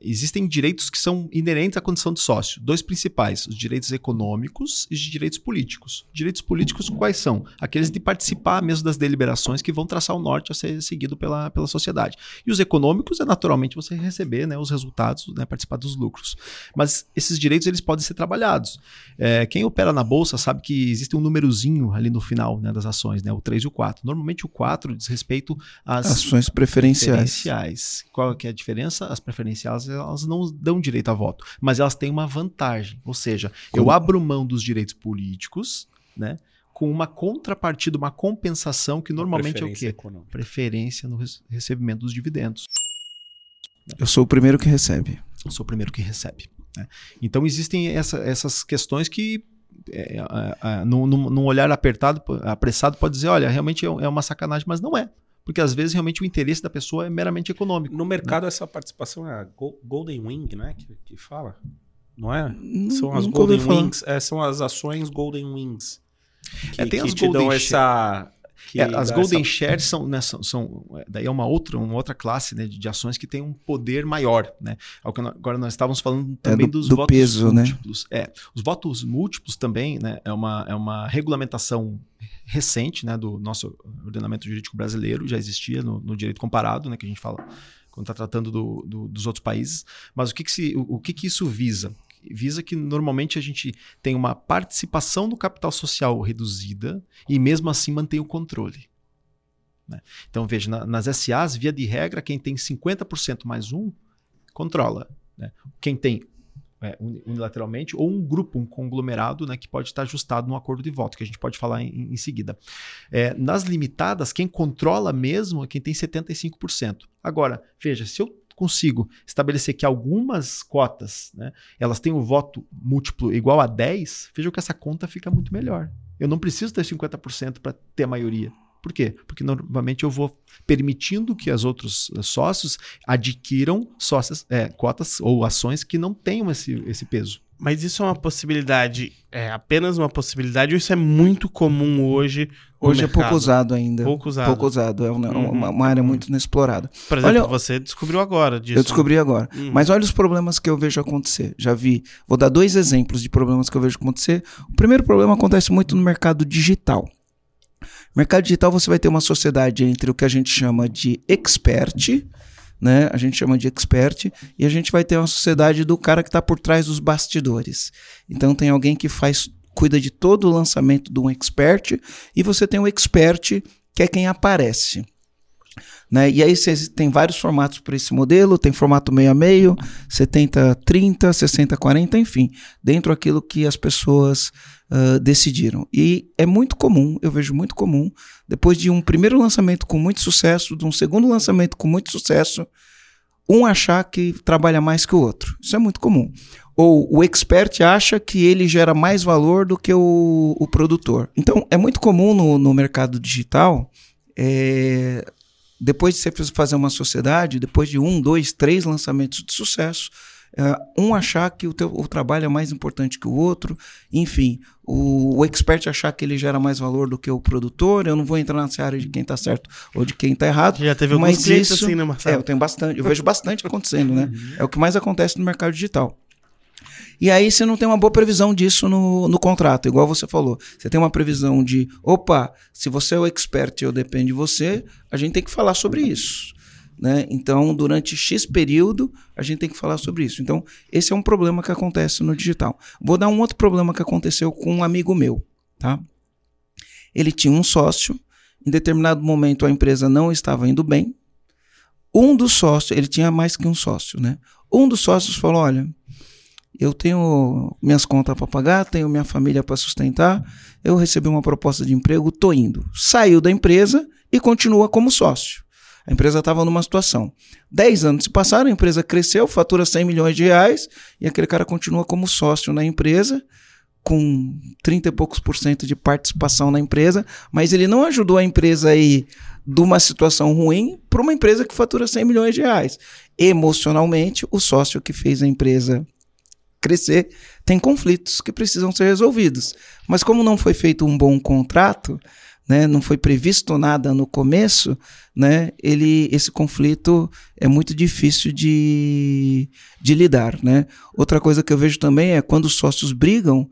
existem direitos que são inerentes à condição de sócio. Dois principais, os direitos econômicos e os direitos políticos. Direitos políticos quais são? Aqueles de participar mesmo das deliberações que vão traçar o norte a ser seguido pela, pela sociedade. E os econômicos é naturalmente você receber né, os resultados, né, participar dos lucros. Mas esses direitos eles podem ser trabalhados. É, quem opera na bolsa sabe que existe um númerozinho ali no final né, das ações, né, o 3 e o 4. Normalmente o 4 diz respeito às Ações preferenciais. preferenciais. Qual que é a diferença? As preferenciais elas não dão direito a voto, mas elas têm uma vantagem. Ou seja, eu Como? abro mão dos direitos políticos, né? Com uma contrapartida, uma compensação que normalmente é o quê? econômica. Preferência no recebimento dos dividendos. Eu sou o primeiro que recebe. Eu sou o primeiro que recebe. né? Então existem essa- essas questões que é, é, é, num, num- num olhar apertado, apressado, pode dizer, olha, realmente é é uma sacanagem, mas não é. Porque às vezes realmente o interesse da pessoa é meramente econômico. No mercado, essa participação é a Go- Golden Wing, né? Que, que fala. Não é? Não- São as Golden. Wings. é, são as ações Golden Wings. Que, É, tem que as te dão Golden essa. que É, as Golden essa- Shares são, né, são, são- é, daí é uma outra, uma outra classe né, de, de ações que tem um poder maior. Né? Nó- Agora nós estávamos falando também É do- dos do votos peso, né? múltiplos. É, os votos múltiplos também né, é, uma, é uma regulamentação recente né, do nosso ordenamento jurídico brasileiro, já existia no, no direito comparado, né, que a gente fala quando está tratando do- do- dos outros países. Mas o que, que, se, o, o que, que isso visa? Visa que normalmente a gente tem uma participação do capital social reduzida e mesmo assim mantém o controle. né? Então, veja, na- nas SAs, via de regra, quem tem 50% mais um, controla. né? Quem tem é, uni- unilateralmente, ou um grupo, um conglomerado, né, que pode estar ajustado num acordo de voto, que a gente pode falar em, em seguida. É, nas limitadas, quem controla mesmo é quem tem 75%. Agora, veja, se eu consigo estabelecer que algumas cotas, né, elas têm um voto múltiplo igual a 10, veja que essa conta fica muito melhor. Eu não preciso ter 50% para ter a maioria. Por quê? Porque normalmente eu vou permitindo que os outros eh, sócios adquiram sócios, é, cotas ou ações que não tenham esse, esse peso. Mas isso é uma possibilidade, é apenas uma possibilidade, ou isso é muito comum hoje? no Hoje é pouco usado ainda. Pouco usado. Pouco usado. É uma, Uhum. uma- uma área muito inexplorada. Por exemplo, Olha- você descobriu agora disso. Eu descobri agora. Uhum. Mas olha os problemas que eu vejo acontecer. Já vi. Vou dar dois exemplos de problemas que eu vejo acontecer. O primeiro problema acontece muito no mercado digital. Mercado digital você vai ter uma sociedade entre o que a gente chama de expert, né? A gente chama de expert e a gente vai ter uma sociedade do cara que está por trás dos bastidores. Então tem alguém que faz cuida de todo o lançamento de um expert e você tem um expert que é quem aparece. Né? E aí você tem vários formatos para esse modelo, tem formato meio a meio, 70 30, 60 40, enfim, dentro daquilo que as pessoas decidiram. E é muito comum, eu vejo muito comum, depois de um primeiro lançamento com muito sucesso, de um segundo lançamento com muito sucesso, um achar que trabalha mais que o outro. Isso é muito comum. Ou o expert acha que ele gera mais valor do que o, o produtor. Então, é muito comum no, no mercado digital é, depois de você fazer uma sociedade, depois de um, dois, três lançamentos de sucesso, uh, um achar que o, teu, o trabalho é mais importante que o outro, enfim, o, o, expert achar que ele gera mais valor do que o produtor. Eu não vou entrar nessa área de quem está certo ou de quem está errado. Já teve alguns mas clientes isso, assim, né, Marcelo? É, eu tenho bastante, eu vejo bastante acontecendo, né? Uhum. É o que mais acontece no mercado digital. E aí você não tem uma boa previsão disso no, no contrato, igual você falou. Você tem uma previsão de, opa, se você é o expert e eu dependo de você, a gente tem que falar sobre isso. Né? Então, durante X período, a gente tem que falar sobre isso. Então, esse é um problema que acontece no digital. Vou dar um outro problema que aconteceu com um amigo meu. Tá? Ele tinha um sócio, em determinado momento a empresa não estava indo bem. Um dos sócios, ele tinha mais que um sócio, né? Um dos sócios falou: olha, eu tenho minhas contas para pagar, tenho minha família para sustentar, eu recebi uma proposta de emprego, tô indo. Saiu da empresa e continua como sócio. A empresa estava numa situação. Dez anos se passaram, a empresa cresceu, fatura 100 milhões de reais e aquele cara continua como sócio na empresa, com 30 e poucos por cento de participação na empresa, mas ele não ajudou a empresa a ir de uma situação ruim para uma empresa que fatura 100 milhões de reais. Emocionalmente, o sócio que fez a empresa crescer, tem conflitos que precisam ser resolvidos. Mas como não foi feito um bom contrato, né, não foi previsto nada no começo, né, ele, esse conflito é muito difícil de, de lidar. Né? Outra coisa que eu vejo também é quando os sócios brigam,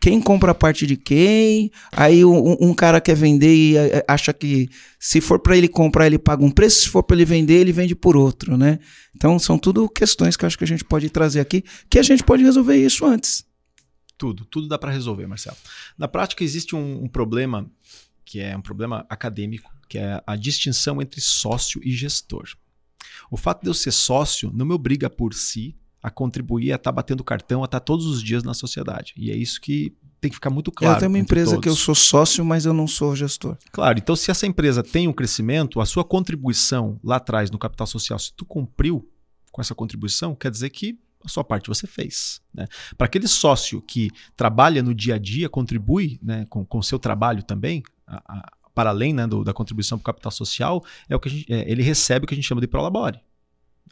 quem compra a parte de quem. Aí um, um cara quer vender e eh, acha que se for para ele comprar, ele paga um preço, se for para ele vender, ele vende por outro, né? Então são tudo questões que eu acho que a gente pode trazer aqui, que a gente pode resolver isso antes. Tudo, tudo dá para resolver, Marcelo. Na prática existe um, um problema que é um problema acadêmico, que é a distinção entre sócio e gestor. O fato de eu ser sócio não me obriga por si a contribuir, a estar tá batendo cartão, a estar tá todos os dias na sociedade. E é isso que tem que ficar muito claro. Eu tenho uma empresa todos. que eu sou sócio, mas eu não sou gestor. Claro, então se essa empresa tem um crescimento, a sua contribuição lá atrás no capital social, se tu cumpriu com essa contribuição, quer dizer que a sua parte você fez. Né? Para aquele sócio que trabalha no dia a dia, contribui né, com o seu trabalho também, a, para além né, do, da contribuição para o capital social, é o que gente, é, ele recebe o que a gente chama de prolabore.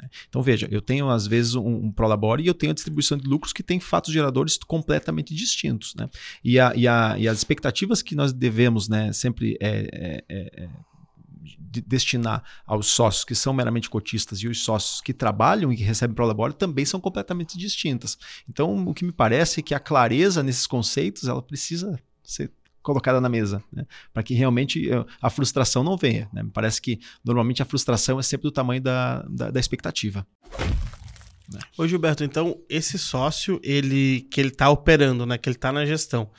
Né? Então veja, eu tenho às vezes um, um Prolabore e eu tenho a distribuição de lucros que tem fatos geradores completamente distintos. Né? E, a, e, a, e as expectativas que nós devemos né, sempre é, é, é, é de destinar aos sócios que são meramente cotistas e os sócios que trabalham e que recebem Prolabore também são completamente distintas. Então, o que me parece é que a clareza nesses conceitos ela precisa ser colocada na mesa, né? para que realmente eh, a frustração não venha. Né? Parece que normalmente a frustração é sempre do tamanho da, da, da expectativa. Né? Ô Gilberto, então esse sócio ele que ele está operando, né, que ele está na gestão,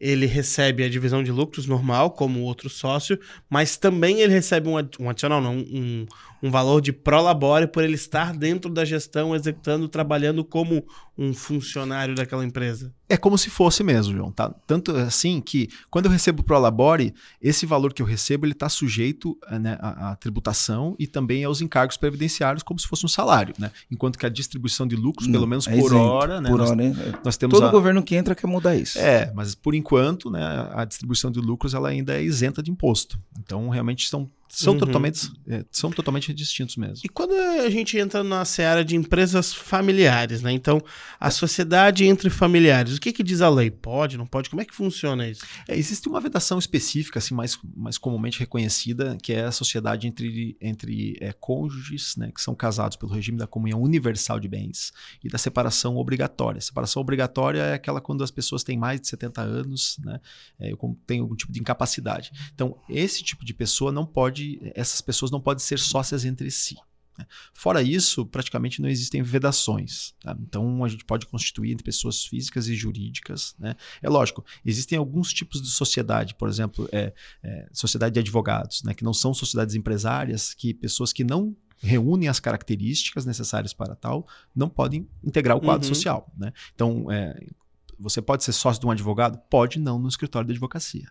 ele recebe a divisão de lucros normal, como outro sócio, mas também ele recebe um, um adicional, não, um, um valor de prolabore por ele estar dentro da gestão, executando, trabalhando como um funcionário daquela empresa. É como se fosse mesmo, João. Tá? Tanto assim que quando eu recebo prolabore, esse valor que eu recebo ele está sujeito né, à, à, tributação e também aos encargos previdenciários, como se fosse um salário. Né? Enquanto que a distribuição de lucros, Não, pelo menos é por hora, né, por nós, hora, nós temos todo a... governo que entra quer mudar isso. É, mas por enquanto, né, a distribuição de lucros ela ainda é isenta de imposto. Então, realmente são são, uhum. totalmente, é, são totalmente distintos mesmo. E quando a gente entra na seara de empresas familiares, né? Então, a sociedade entre familiares, o que, que diz a lei? Pode, não pode? Como é que funciona isso? É, existe uma vedação específica, assim, mais, mais comumente reconhecida, que é a sociedade entre, entre é, cônjuges, né? Que são casados pelo regime da comunhão universal de bens e da separação obrigatória. A separação obrigatória é aquela quando as pessoas têm mais de 70 anos, né? É, tem algum tipo de incapacidade. Então, esse tipo de pessoa não pode pode, essas pessoas não podem ser sócias entre si. né? Fora isso, praticamente não existem vedações. Tá? Então, a gente pode constituir entre pessoas físicas e jurídicas. Né? É lógico, existem alguns tipos de sociedade, por exemplo, é, é, sociedade de advogados, né? que não são sociedades empresárias, que pessoas que não reúnem as características necessárias para tal, não podem integrar o quadro Uhum. social. Né? Então, é, você pode ser sócio de um advogado? Pode, não no escritório de advocacia.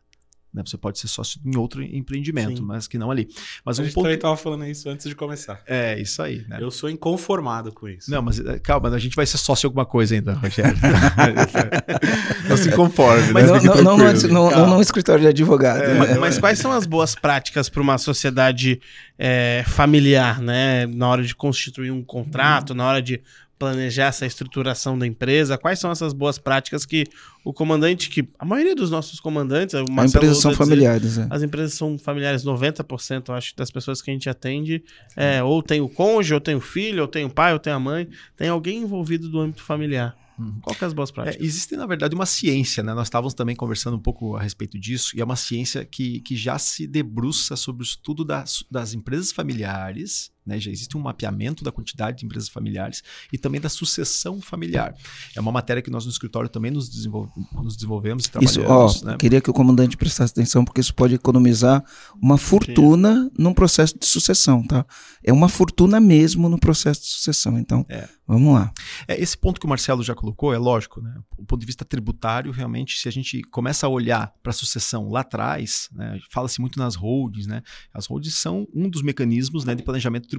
Né? Você pode ser sócio em outro empreendimento, Sim. mas que não ali. Mas a um gente ponto. também tava falando isso antes de começar. É, isso aí. Né? Eu sou inconformado com isso. Não, mas é, calma, a gente vai ser sócio em alguma coisa ainda, Rogério. [LAUGHS] não se conforme, Mas né? não, não, não, não, não, escritório de advogado. É, né? Mas, mas quais são as boas práticas para uma sociedade é, familiar, né? Na hora de constituir um contrato, na hora de planejar essa estruturação da empresa, quais são essas boas práticas que o comandante, que a maioria dos nossos comandantes, o As empresas são dizer, familiares. É. As empresas são familiares, 90%, eu acho, das pessoas que a gente atende, é, ou tem o cônjuge, ou tem o filho, ou tem o pai, ou tem a mãe, tem alguém envolvido do âmbito familiar. Uhum. Qual que é as boas É, práticas? existe, na verdade, uma ciência, né? Nós estávamos também conversando um pouco a respeito disso, e é uma ciência que, que já se debruça sobre o estudo das, das empresas familiares, né? Já existe um mapeamento da quantidade de empresas familiares e também da sucessão familiar. É uma matéria que nós no escritório também nos, desenvol- nos desenvolvemos e Isso, ó, trabalhamos, né? queria que o comandante prestasse atenção, porque isso pode economizar uma fortuna num processo de sucessão, tá? É uma fortuna mesmo no processo de sucessão. Então, É. vamos lá. É, esse ponto que o Marcelo já colocou é lógico, né? Do ponto de vista tributário, realmente, se a gente começa a olhar para a sucessão lá atrás, né? fala-se muito nas holdings, né? As holdings são um dos mecanismos né, de planejamento tributário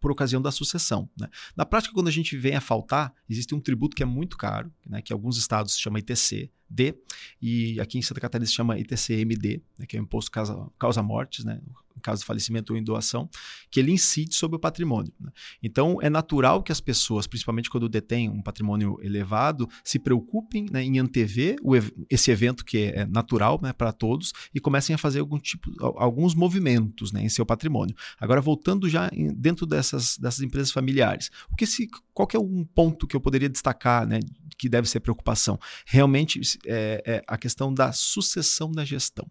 por ocasião da sucessão. Né? Na prática, quando a gente vem a faltar, existe um tributo que é muito caro, né, que alguns estados se chama ITC-D, e aqui em Santa Catarina se chama ITC-MD, né, que é o Imposto Causa, causa Mortes, né, em caso de falecimento ou em doação, que ele incide sobre o patrimônio. né? Então, é natural que as pessoas, principalmente quando detêm um patrimônio elevado, se preocupem né, em antever o esse evento que é natural né, para todos e comecem a fazer algum tipo, al- alguns movimentos né, em seu patrimônio. Agora, voltando já em- dentro dessas, dessas empresas familiares, o que se, qual que é um ponto que eu poderia destacar né, que deve ser preocupação? Realmente é, é a questão da sucessão da gestão.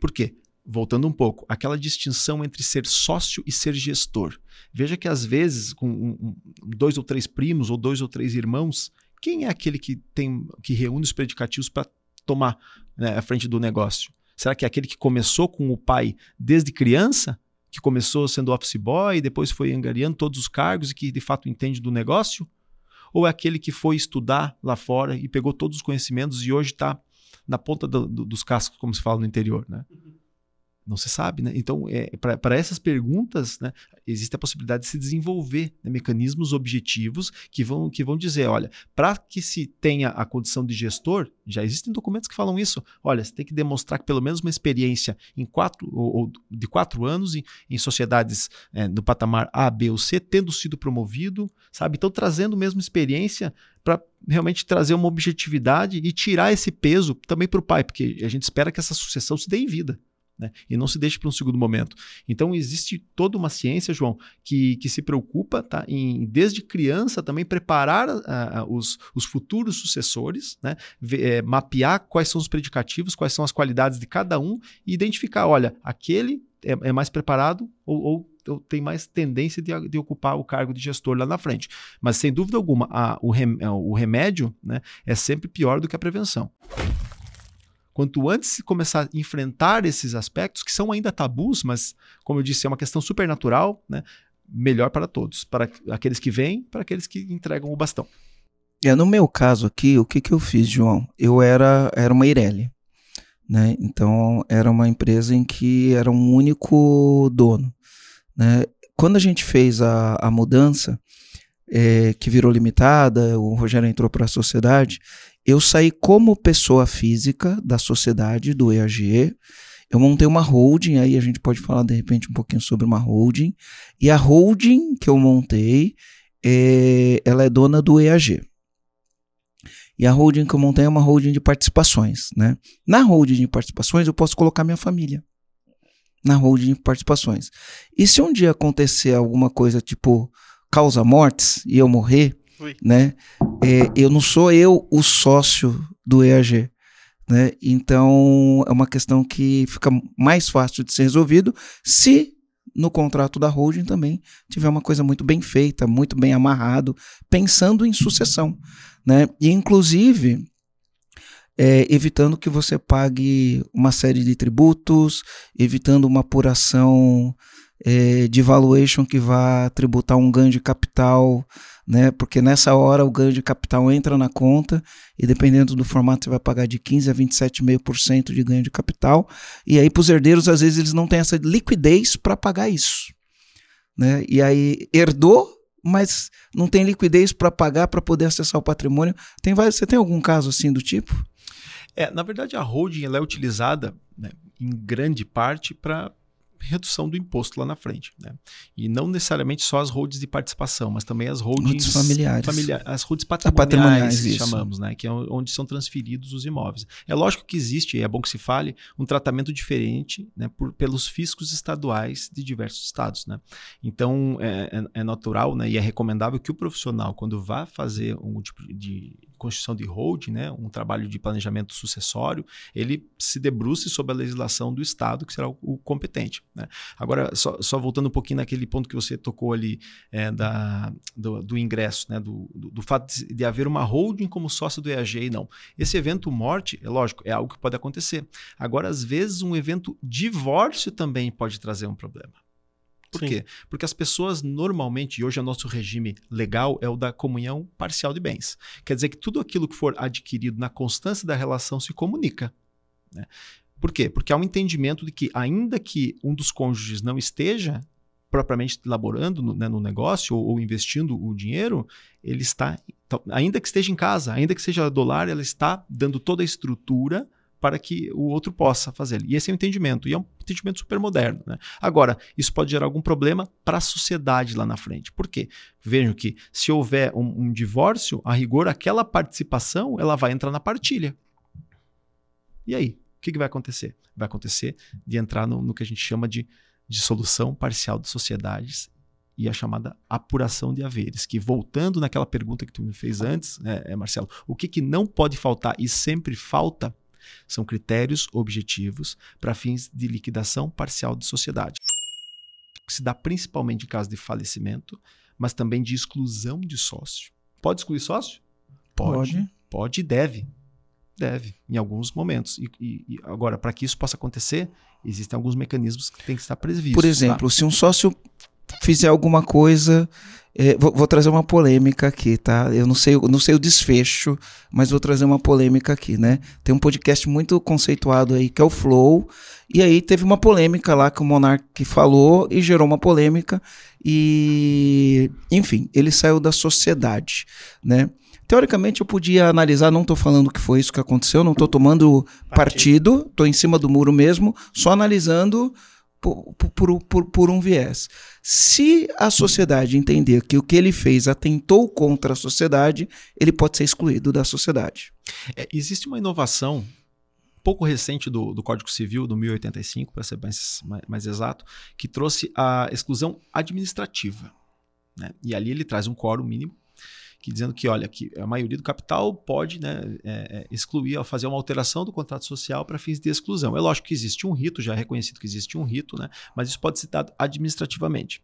Por quê? Voltando um pouco, aquela distinção entre ser sócio e ser gestor. Veja que às vezes, com um- dois ou três primos ou dois ou três irmãos, quem é aquele que tem que reúne os predicativos para tomar né, a frente do negócio? Será que é aquele que começou com o pai desde criança? Que começou sendo office boy e depois foi angariando todos os cargos e que de fato entende do negócio? Ou é aquele que foi estudar lá fora e pegou todos os conhecimentos e hoje está na ponta do- do- dos cascos, como se fala no interior, né? Não se sabe, né? Então, é, para essas perguntas, né, existe a possibilidade de se desenvolver né, mecanismos objetivos que vão, que vão dizer, olha, para que se tenha a condição de gestor, já existem documentos que falam isso. Olha, você tem que demonstrar que pelo menos uma experiência em quatro ou, ou de quatro anos em, em sociedades é, no patamar A, B ou C, tendo sido promovido, sabe? Então, trazendo mesmo experiência para realmente trazer uma objetividade e tirar esse peso também para o pai, porque a gente espera que essa sucessão se dê em vida. Né? E não se deixe para um segundo momento. Então, existe toda uma ciência, João, que, que se preocupa tá, em, desde criança, também preparar ah, os, os futuros sucessores, né? Eh, mapear quais são os predicativos, quais são as qualidades de cada um e identificar: olha, aquele é, é mais preparado ou, ou, ou tem mais tendência de, de, ocupar o cargo de gestor lá na frente. Mas, sem dúvida alguma, a, o, rem, o remédio né, é sempre pior do que a prevenção. Quanto antes começar a enfrentar esses aspectos, que são ainda tabus, mas, como eu disse, é uma questão supernatural, né? melhor para todos. Para aqueles que vêm, para aqueles que entregam o bastão. É, no meu caso aqui, o que, que eu fiz, João? Eu era, era uma Ireli. Né? Então, era uma empresa em que era um único dono. Né? Quando a gente fez a, a mudança, é, que virou limitada, o Rogério entrou para a sociedade, eu saí como pessoa física da sociedade, do EAG. Eu montei uma holding, aí a gente pode falar de repente um pouquinho sobre uma holding. E a holding que eu montei, é, ela é dona do EAG. E a holding que eu montei é uma holding de participações. Né? Na holding de participações, eu posso colocar minha família. Na holding de participações. E se um dia acontecer alguma coisa tipo causa mortes e eu morrer, Né? É, eu não sou eu o sócio do EAG. Né? Então é uma questão que fica mais fácil de ser resolvido se no contrato da holding também tiver uma coisa muito bem feita, muito bem amarrado, pensando em sucessão, né? E inclusive é, evitando que você pague uma série de tributos, evitando uma apuração é, de valuation que vá tributar um ganho de capital, né? Porque nessa hora o ganho de capital entra na conta e dependendo do formato você vai pagar de 15 a 27,5% de ganho de capital. E aí para os herdeiros às vezes eles não têm essa liquidez para pagar isso, né? E aí herdou mas não tem liquidez para pagar para poder acessar o patrimônio. Tem vários, você tem algum caso assim do tipo? É, na verdade a holding ela é utilizada né, em grande parte para redução do imposto lá na frente. Né? E não necessariamente só as holdings de participação, mas também as holdings familiares. Familiar, as holdings patrimoniais, patrimoniais que chamamos, né? que é onde são transferidos os imóveis. É lógico que existe, e é bom que se fale, um tratamento diferente né, por, pelos fiscos estaduais de diversos estados. Né? Então, é, é, é natural né, e é recomendável que o profissional, quando vá fazer um tipo de constituição de holding, né, um trabalho de planejamento sucessório, ele se debruce sobre a legislação do Estado, que será o, o competente. Né? Agora, só, só, voltando um pouquinho naquele ponto que você tocou ali é, da, do, do, ingresso, né, do, do, do fato de, de, haver uma holding como sócio do EAG, não. Esse evento morte, é lógico, é algo que pode acontecer. Agora, às vezes, um evento divórcio também pode trazer um problema. Por Sim. quê? Porque as pessoas normalmente, e hoje o nosso regime legal é o da comunhão parcial de bens. Quer dizer que tudo aquilo que for adquirido na constância da relação se comunica. Né? Por quê? Porque há um entendimento de que, ainda que um dos cônjuges não esteja propriamente elaborando no, né, no negócio ou, ou, investindo o dinheiro, ele está, então, ainda que esteja em casa, ainda que seja dólar, ela está dando toda a estrutura para que o outro possa fazer. E esse é o entendimento, e é um entendimento super moderno. Né? Agora, isso pode gerar algum problema para a sociedade lá na frente. Por quê? Vejam que se houver um, um divórcio, a rigor, aquela participação ela vai entrar na partilha. E aí? O que, que vai acontecer? Vai acontecer de entrar no, no que a gente chama de dissolução parcial de sociedades e a chamada apuração de haveres, que voltando naquela pergunta que tu me fez antes, né, Marcelo, o que, que não pode faltar e sempre falta são critérios objetivos para fins de liquidação parcial de sociedade. Se dá principalmente em caso de falecimento, mas também de exclusão de sócio. Pode excluir sócio? Pode. Pode, pode e deve. Deve, em alguns momentos. E, e, e agora, para que isso possa acontecer, existem alguns mecanismos que têm que estar previstos. Por exemplo, tá? se um sócio fizer alguma coisa é, vou, vou, trazer uma polêmica aqui, tá? Eu não sei, não sei o desfecho, mas vou trazer uma polêmica aqui, né? Tem um podcast muito conceituado aí que é o Flow, e aí teve uma polêmica lá que o Monark falou e gerou uma polêmica e, enfim, ele saiu da sociedade, né? Teoricamente eu podia analisar, não estou falando que foi isso que aconteceu, não estou tomando partido, estou em cima do muro mesmo, só analisando por, por, por, um viés. Se a sociedade entender que o que ele fez atentou contra a sociedade, ele pode ser excluído da sociedade. É, existe uma inovação pouco recente do, do Código Civil, do 1085, para ser mais, mais, mais, exato, que trouxe a exclusão administrativa. Né? E ali ele traz um quórum mínimo que dizendo que, olha, que a maioria do capital pode né, é, é excluir, fazer uma alteração do contrato social para fins de exclusão. É lógico que existe um rito, já é reconhecido que existe um rito, né, mas isso pode ser dado administrativamente.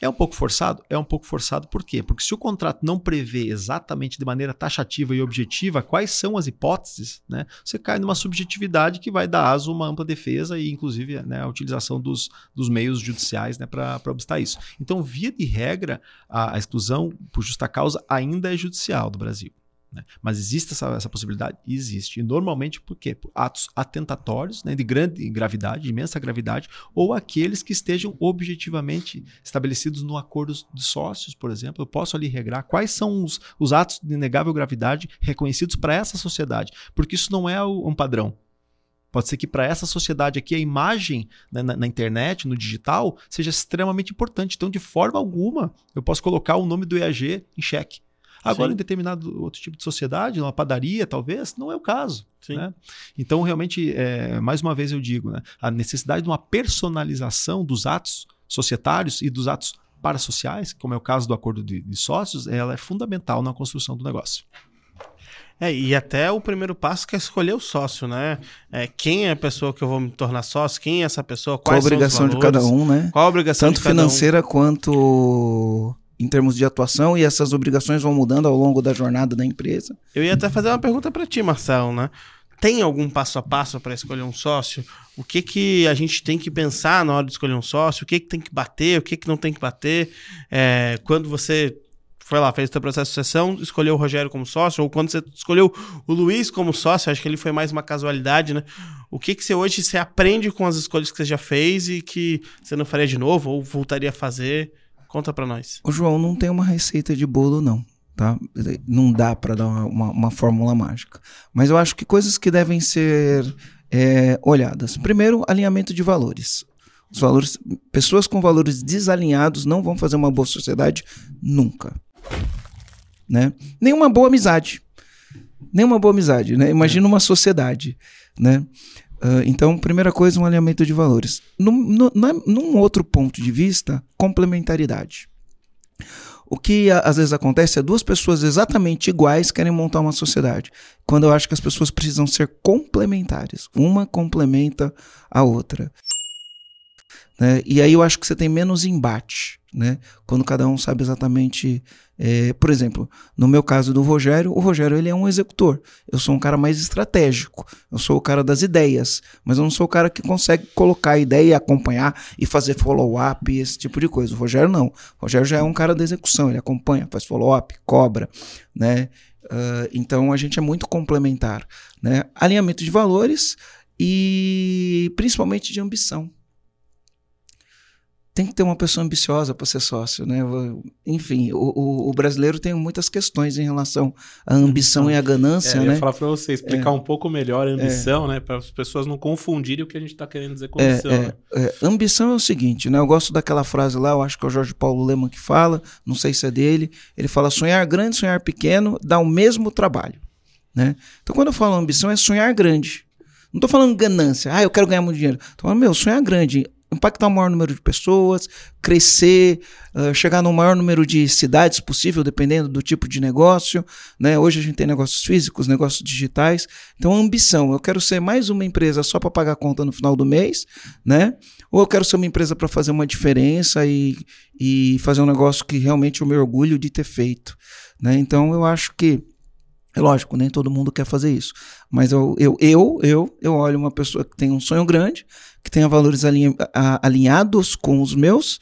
É um pouco forçado? É um pouco forçado por quê? Porque se o contrato não prevê exatamente de maneira taxativa e objetiva quais são as hipóteses, né, você cai numa subjetividade que vai dar aso a uma ampla defesa e, inclusive, né, a utilização dos, dos meios judiciais né, para obstar isso. Então, via de regra, a, a exclusão por justa causa ainda ainda é judicial do Brasil. Né? Mas existe essa, essa, possibilidade? Existe. E normalmente por quê? Por atos atentatórios né, de grande gravidade, de imensa gravidade, ou aqueles que estejam objetivamente estabelecidos no acordo de sócios, por exemplo. Eu posso ali regrar quais são os, os atos de inegável gravidade reconhecidos para essa sociedade, porque isso não é um padrão. Pode ser que para essa sociedade aqui a imagem né, na, na, internet, no digital, seja extremamente importante. Então, de forma alguma, eu posso colocar o nome do EAG em xeque. Agora, Sim. em determinado outro tipo de sociedade, numa padaria, talvez, não é o caso. Né? Então, realmente, é, mais uma vez eu digo, né, a necessidade de uma personalização dos atos societários e dos atos parasociais, como é o caso do acordo de, de sócios, ela é fundamental na construção do negócio. É, e até o primeiro passo que é escolher o sócio, né? É, quem é a pessoa que eu vou me tornar sócio? Quem é essa pessoa? Qual a Quais são os obrigação de valores? cada um, né? Qual a obrigação Tanto de cada um? financeira quanto em termos de atuação, e essas obrigações vão mudando ao longo da jornada da empresa. Eu ia até fazer uma pergunta para ti, Marcelo, né? Tem algum passo a passo para escolher um sócio? O que que a gente tem que pensar na hora de escolher um sócio? O que que tem que bater? O que que não tem que bater? É, quando você foi lá, fez o seu processo de sucessão, escolheu o Rogério como sócio, ou quando você escolheu o Luiz como sócio, acho que ele foi mais uma casualidade, né? O que que você hoje você aprende com as escolhas que você já fez e que você não faria de novo ou voltaria a fazer? Conta para nós. O João não tem uma receita de bolo, não. Tá? Não dá para dar uma, uma, uma fórmula mágica. Mas eu acho que coisas que devem ser é, olhadas. Primeiro, alinhamento de valores. Os valores, pessoas com valores desalinhados não vão fazer uma boa sociedade nunca, né? Nem uma boa amizade, nem uma boa amizade, né? Imagina uma sociedade, né? Uh, então, primeira coisa, um alinhamento de valores. Num, no, na, num outro ponto de vista, complementaridade. O que às vezes acontece é duas pessoas exatamente iguais querem montar uma sociedade. Quando eu acho que as pessoas precisam ser complementares. Uma complementa a outra. Né? E aí eu acho que você tem menos embate. Né? Quando cada um sabe exatamente. É, por exemplo, no meu caso do Rogério, o Rogério ele é um executor. Eu sou um cara mais estratégico. Eu sou o cara das ideias, mas eu não sou o cara que consegue colocar a ideia e acompanhar e fazer follow-up e esse tipo de coisa. O Rogério não. O Rogério já é um cara da execução. Ele acompanha, faz follow-up, cobra, né? Uh, então a gente é muito complementar, né? Alinhamento de valores e principalmente de ambição tem que ter uma pessoa ambiciosa para ser sócio, né? Enfim, o, o, o, brasileiro tem muitas questões em relação à ambição e à ganância, é, eu né? ia falar para você explicar é. um pouco melhor a ambição, é. né? Para as pessoas não confundirem o que a gente está querendo dizer com ambição. É, né? é, ambição é o seguinte, né? Eu gosto daquela frase lá, eu acho que é o Jorge Paulo Leman que fala, não sei se é dele. Ele fala: sonhar grande, sonhar pequeno dá o mesmo trabalho, né? Então, quando eu falo ambição, é sonhar grande. Não estou falando ganância, ah, eu quero ganhar muito dinheiro. Estou falando, meu, sonhar grande impactar o maior número de pessoas, crescer, uh, chegar no maior número de cidades possível, dependendo do tipo de negócio. Né? Hoje a gente tem negócios físicos, negócios digitais. Então, ambição. Eu quero ser mais uma empresa só para pagar a conta no final do mês, né? Ou eu quero ser uma empresa para fazer uma diferença e, e fazer um negócio que realmente eu me orgulho de ter feito. Né? Então, eu acho que é lógico, nem todo mundo quer fazer isso. Mas eu, eu, eu, eu, eu olho uma pessoa que tem um sonho grande, que tenha valores alinha, alinhados com os meus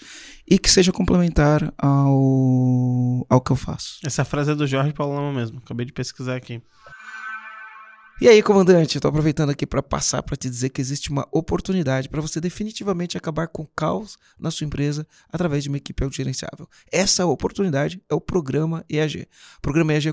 e que seja complementar ao, ao que eu faço. Essa frase é do Jorge Paulão mesmo. Acabei de pesquisar aqui. E aí, comandante, estou aproveitando aqui para passar para te dizer que existe uma oportunidade para você definitivamente acabar com o caos na sua empresa através de uma equipe autogerenciável. Essa oportunidade é o programa EAG. O programa EAG é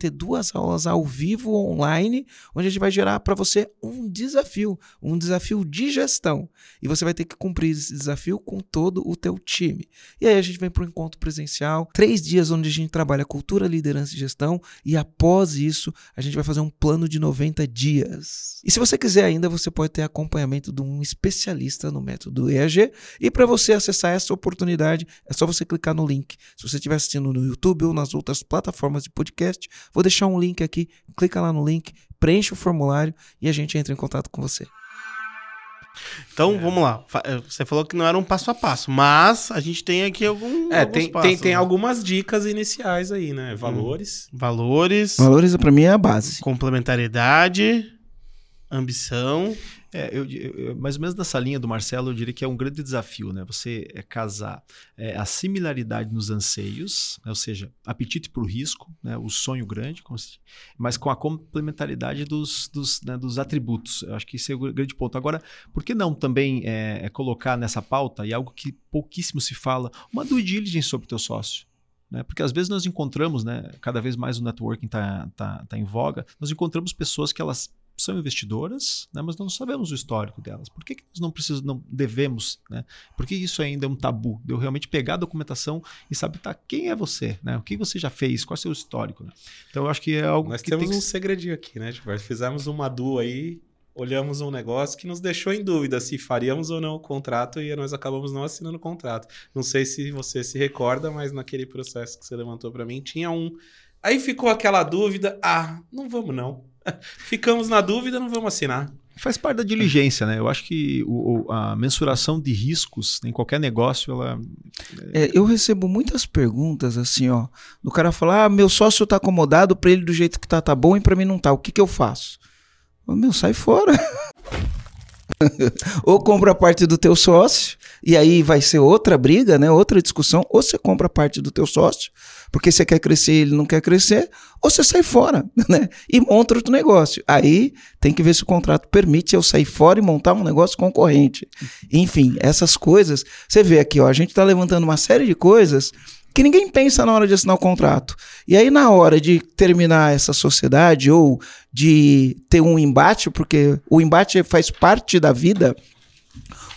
ter duas aulas ao vivo online, onde a gente vai gerar para você um desafio, um desafio de gestão. E você vai ter que cumprir esse desafio com todo o teu time. E aí a gente vem para o encontro presencial, três dias onde a gente trabalha cultura, liderança e gestão, e após isso, a gente vai fazer um plano de 90 dias. E se você quiser ainda, você pode ter acompanhamento de um especialista no método do EAG. E para você acessar essa oportunidade, é só você clicar no link. Se você estiver assistindo no YouTube ou nas outras plataformas de podcast, vou deixar um link aqui. Clica lá no link, preenche o formulário e a gente entra em contato com você. Então, é. vamos lá. Você falou que não era um passo a passo, mas a gente tem aqui algum, é, alguns tem, passos. tem, tem né? algumas dicas iniciais aí, né? Valores. Hum. Valores. Valores, para mim, é a base. Complementariedade. Ambição. É, eu, eu, mais ou menos nessa linha do Marcelo, eu diria que é um grande desafio, né? Você é casar é, a similaridade nos anseios, né? ou seja, apetite para o risco, né? o sonho grande, se, mas com a complementaridade dos, dos, né? dos, atributos. Eu acho que esse é o grande ponto. Agora, por que não também é, colocar nessa pauta, e algo que pouquíssimo se fala, uma due diligence sobre o teu sócio? né? Porque às vezes nós encontramos, né, cada vez mais o networking está tá, tá em voga, nós encontramos pessoas que elas são investidoras, né, mas não sabemos o histórico delas. Por que, que nós não precisamos, não devemos, né? Por que isso ainda é um tabu? De eu realmente pegar a documentação e saber tá, quem é você, né? O que você já fez, qual é o seu histórico, né? Então eu acho que é algo Nós que temos tem um que... segredinho aqui, né? Tipo, fizemos uma duo aí, olhamos um negócio que nos deixou em dúvida se faríamos ou não o contrato e nós acabamos não assinando o contrato. Não sei se você se recorda, mas naquele processo que você levantou para mim tinha um. Aí ficou aquela dúvida, ah, não vamos não. [LAUGHS] Ficamos na dúvida, não vamos assinar. Faz parte da diligência, né? Eu acho que o, o- a mensuração de riscos em qualquer negócio, ela É, eu recebo muitas perguntas assim, ó. Do cara falar, ah, meu sócio tá acomodado, pra ele do jeito que tá, tá bom e pra mim não tá. O que que eu faço? Eu, meu, sai fora. [LAUGHS] [LAUGHS] ou compra parte do teu sócio, e aí vai ser outra briga, né? Outra discussão. Ou você compra parte do teu sócio, porque você quer crescer e ele não quer crescer, ou você sai fora, [LAUGHS] né? E monta outro negócio. Aí tem que ver se o contrato permite eu sair fora e montar um negócio concorrente. Enfim, essas coisas. Você vê aqui, ó, a gente tá levantando uma série de coisas que ninguém pensa na hora de assinar o contrato. E aí, na hora de terminar essa sociedade ou de ter um embate, porque o embate faz parte da vida.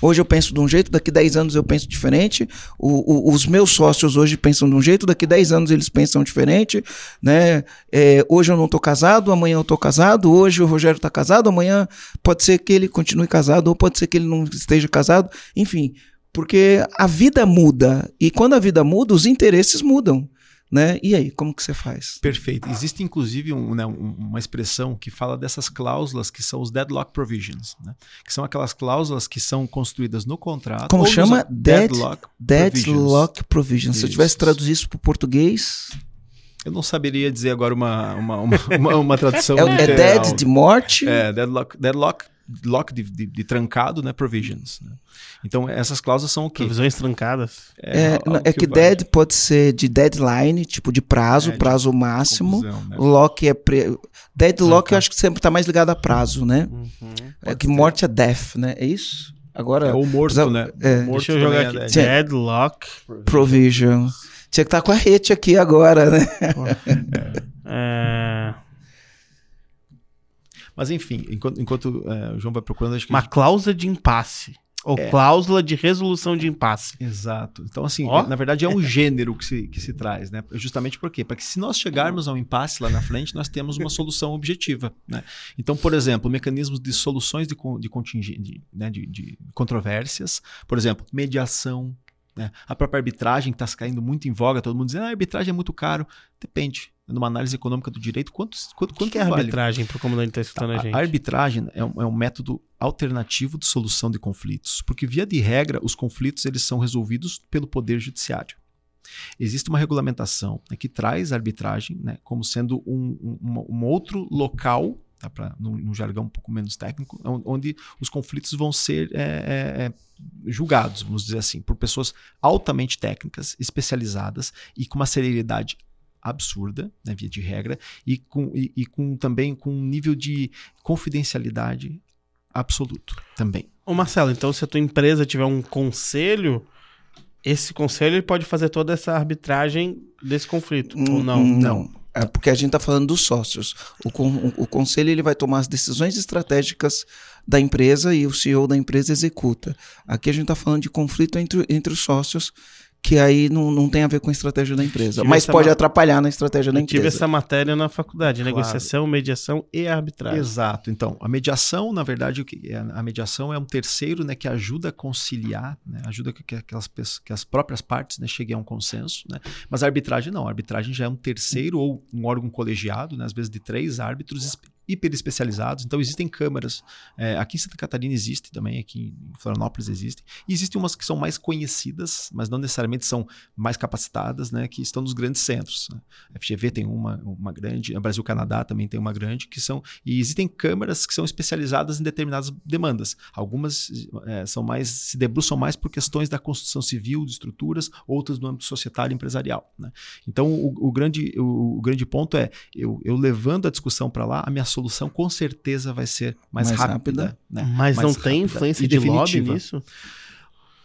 Hoje eu penso de um jeito, daqui 10 anos eu penso diferente. O- o- os meus sócios hoje pensam de um jeito, daqui 10 anos eles pensam diferente. Né? É, hoje eu não estou casado, amanhã eu estou casado. Hoje o Rogério está casado, amanhã pode ser que ele continue casado, ou pode ser que ele não esteja casado. Enfim, porque a vida muda. E quando a vida muda, os interesses mudam. Né? E aí, como que você faz? Perfeito. Existe inclusive um, né, um- uma expressão que fala dessas cláusulas que são os deadlock provisions, né? que são aquelas cláusulas que são construídas no contrato. Como chama? Dead- deadlock. Deadlock provision. Se eu tivesse traduzido isso para o português, Eu não saberia dizer agora uma, uma, uma, uma, uma [LAUGHS] tradução. é, é literal. dead de morte. É, deadlock, deadlock lock de, de- de trancado, né? Provisions. né? Então, essas cláusulas são o quê? Provisões trancadas. É, algo não, é que, vai- dead pode ser de deadline, tipo de prazo, É, de prazo máximo. confusão, né? Lock é. Pre... Deadlock eu acho que sempre tá mais ligado a prazo, né? Uhum. É que morte é death, né? É isso? Agora, É, ou morto, precisa- né? é. Morto Deixa eu jogar é aqui. dead. Deadlock. provision. Tinha que estar com a rede aqui agora, né? [LAUGHS] É, Mas enfim, enquanto, enquanto é, o João vai procurando, acho que. uma cláusula de impasse. Ou É. cláusula de resolução de impasse. Exato. Então, assim, Ó. na verdade é um [LAUGHS] gênero que se, que se traz, né? Justamente por quê? Para que se nós chegarmos a um impasse lá na frente, nós temos uma solução objetiva, né? Então, por exemplo, mecanismos de soluções de, de contingente, né, de, de controvérsias, por exemplo, mediação, né? A própria arbitragem que está caindo muito em voga, todo mundo dizendo, ah, a arbitragem é muito caro. Depende. Numa análise econômica do direito, quanto, quanto, que, quanto que é vale? arbitragem para o comandante que tá escutando a A- gente? A arbitragem é um, é um método alternativo de solução de conflitos, porque via de regra os conflitos eles são resolvidos pelo poder judiciário. Existe uma regulamentação né, que traz a arbitragem né, como sendo um, um- um outro local, tá, num, num jargão um pouco menos técnico, on- onde os conflitos vão ser é, é, é, julgados, vamos dizer assim, por pessoas altamente técnicas, especializadas e com uma celeridade absurda, né, via de regra, e com, e, e com também com um nível de confidencialidade absoluto também. Ô Marcelo, então se a tua empresa tiver um conselho, esse conselho ele pode fazer toda essa arbitragem desse conflito, ou Hum, não? hum, Não. É porque a gente está falando dos sócios. O, con- o conselho ele vai tomar as decisões estratégicas da empresa e o CEO da empresa executa. Aqui a gente está falando de conflito entre, entre os sócios, que aí não, não tem a ver com a estratégia da empresa. Tive Mas pode ma- atrapalhar na estratégia da Eu tive empresa. essa matéria na faculdade, Claro. negociação, mediação e arbitragem. Exato. Então, a mediação, na verdade, o que é- a mediação é um terceiro né, que ajuda a conciliar, né, ajuda que, que aquelas que as próprias partes né, cheguem a um consenso. Né? Mas a arbitragem não. A arbitragem já é um terceiro ou um órgão colegiado, né, às vezes de três árbitros hiper especializados. Então, existem câmaras. é, aqui em Santa Catarina existe também, aqui em Florianópolis existe. E existem umas que são mais conhecidas, mas não necessariamente são mais capacitadas, né, que estão nos grandes centros. né. A FGV tem uma, uma grande, a Brasil Canadá também tem uma grande, que são. E existem câmaras que são especializadas em determinadas demandas. Algumas eh, são mais, se debruçam mais por questões da construção civil, de estruturas, outras no âmbito societário e empresarial. né. Então, o, o grande, o, o grande ponto é, eu, eu levando a discussão para lá, a minha solução com certeza vai ser mais, Mais rápida. rápida. né? Mas mais não tem rápida influência e de lobby definitiva. nisso?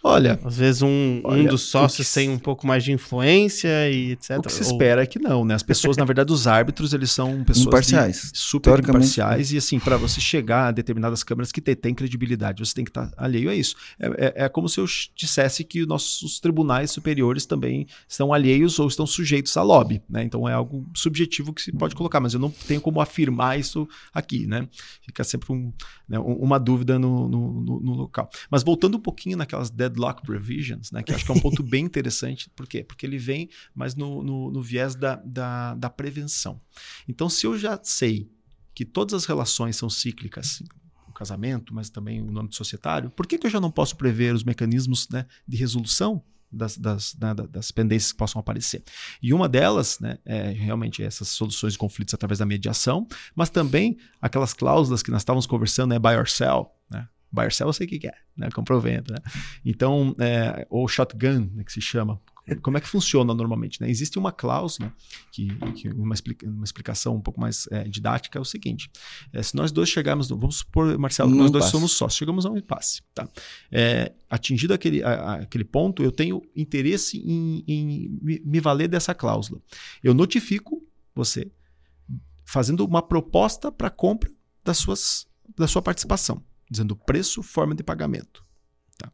Olha, Às vezes um, um Olha, dos o sócios que tem um pouco mais de influência e etc. o que se Ou- espera é que não, né? As pessoas, na verdade, os árbitros, eles são pessoas de- Imparciais. super imparciais e assim, para você chegar a determinadas câmeras que têm credibilidade, você tem que estar alheio a isso. É, é- é como se eu dissesse que os nossos tribunais superiores também estão alheios ou estão sujeitos a lobby, né? Então é algo subjetivo que se pode colocar, mas eu não tenho como afirmar isso aqui, né? Fica sempre um, né, um- uma dúvida no, no- no- no local. Mas voltando um pouquinho naquelas deadlock provisions, né? Que acho que é um [LAUGHS] ponto bem interessante. Por quê? Porque ele vem mais no, no- no viés da, da, da prevenção. Então, se eu já sei que todas as relações são cíclicas, o casamento, mas também o âmbito societário, por que, que eu já não posso prever os mecanismos né, de resolução das, das, né, da- das pendências que possam aparecer? E uma delas né, é realmente essas soluções de conflitos através da mediação, mas também aquelas cláusulas que nós estávamos conversando, né, buy or sell, né? Buy or sell eu sei o que é, né? Compra ou venda, né? Então, é, ou shotgun, né, que se chama. Como é que funciona normalmente? Né? Existe uma cláusula, que, que uma, explica- uma explicação um pouco mais é, didática é o seguinte: é, se nós dois chegarmos, no- vamos supor, Marcelo, que nós dois somos sócios, chegamos a um impasse. Tá? É, atingido aquele, a- a- aquele ponto, eu tenho interesse em, em me, me valer dessa cláusula. Eu notifico você fazendo uma proposta para compra das suas, da sua participação, dizendo preço, forma de pagamento. Tá?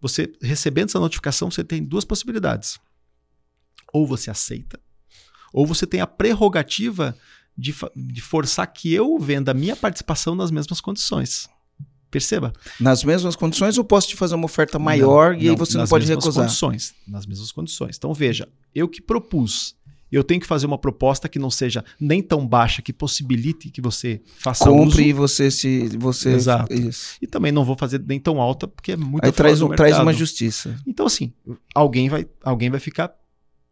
Você recebendo essa notificação, você tem duas possibilidades. Ou você aceita, ou você tem a prerrogativa de, de forçar que eu venda a minha participação nas mesmas condições. Perceba. Nas mesmas condições, eu posso te fazer uma oferta maior e aí você não nas pode mesmas recusar. Condições, nas mesmas condições. Então veja, eu que propus, eu tenho que fazer uma proposta que não seja nem tão baixa que possibilite que você faça Compre e uso, você se. Você, Exato. Isso. e também não vou fazer nem tão alta porque é muito Aí traz, um, traz uma justiça. Então, assim, alguém vai, alguém vai ficar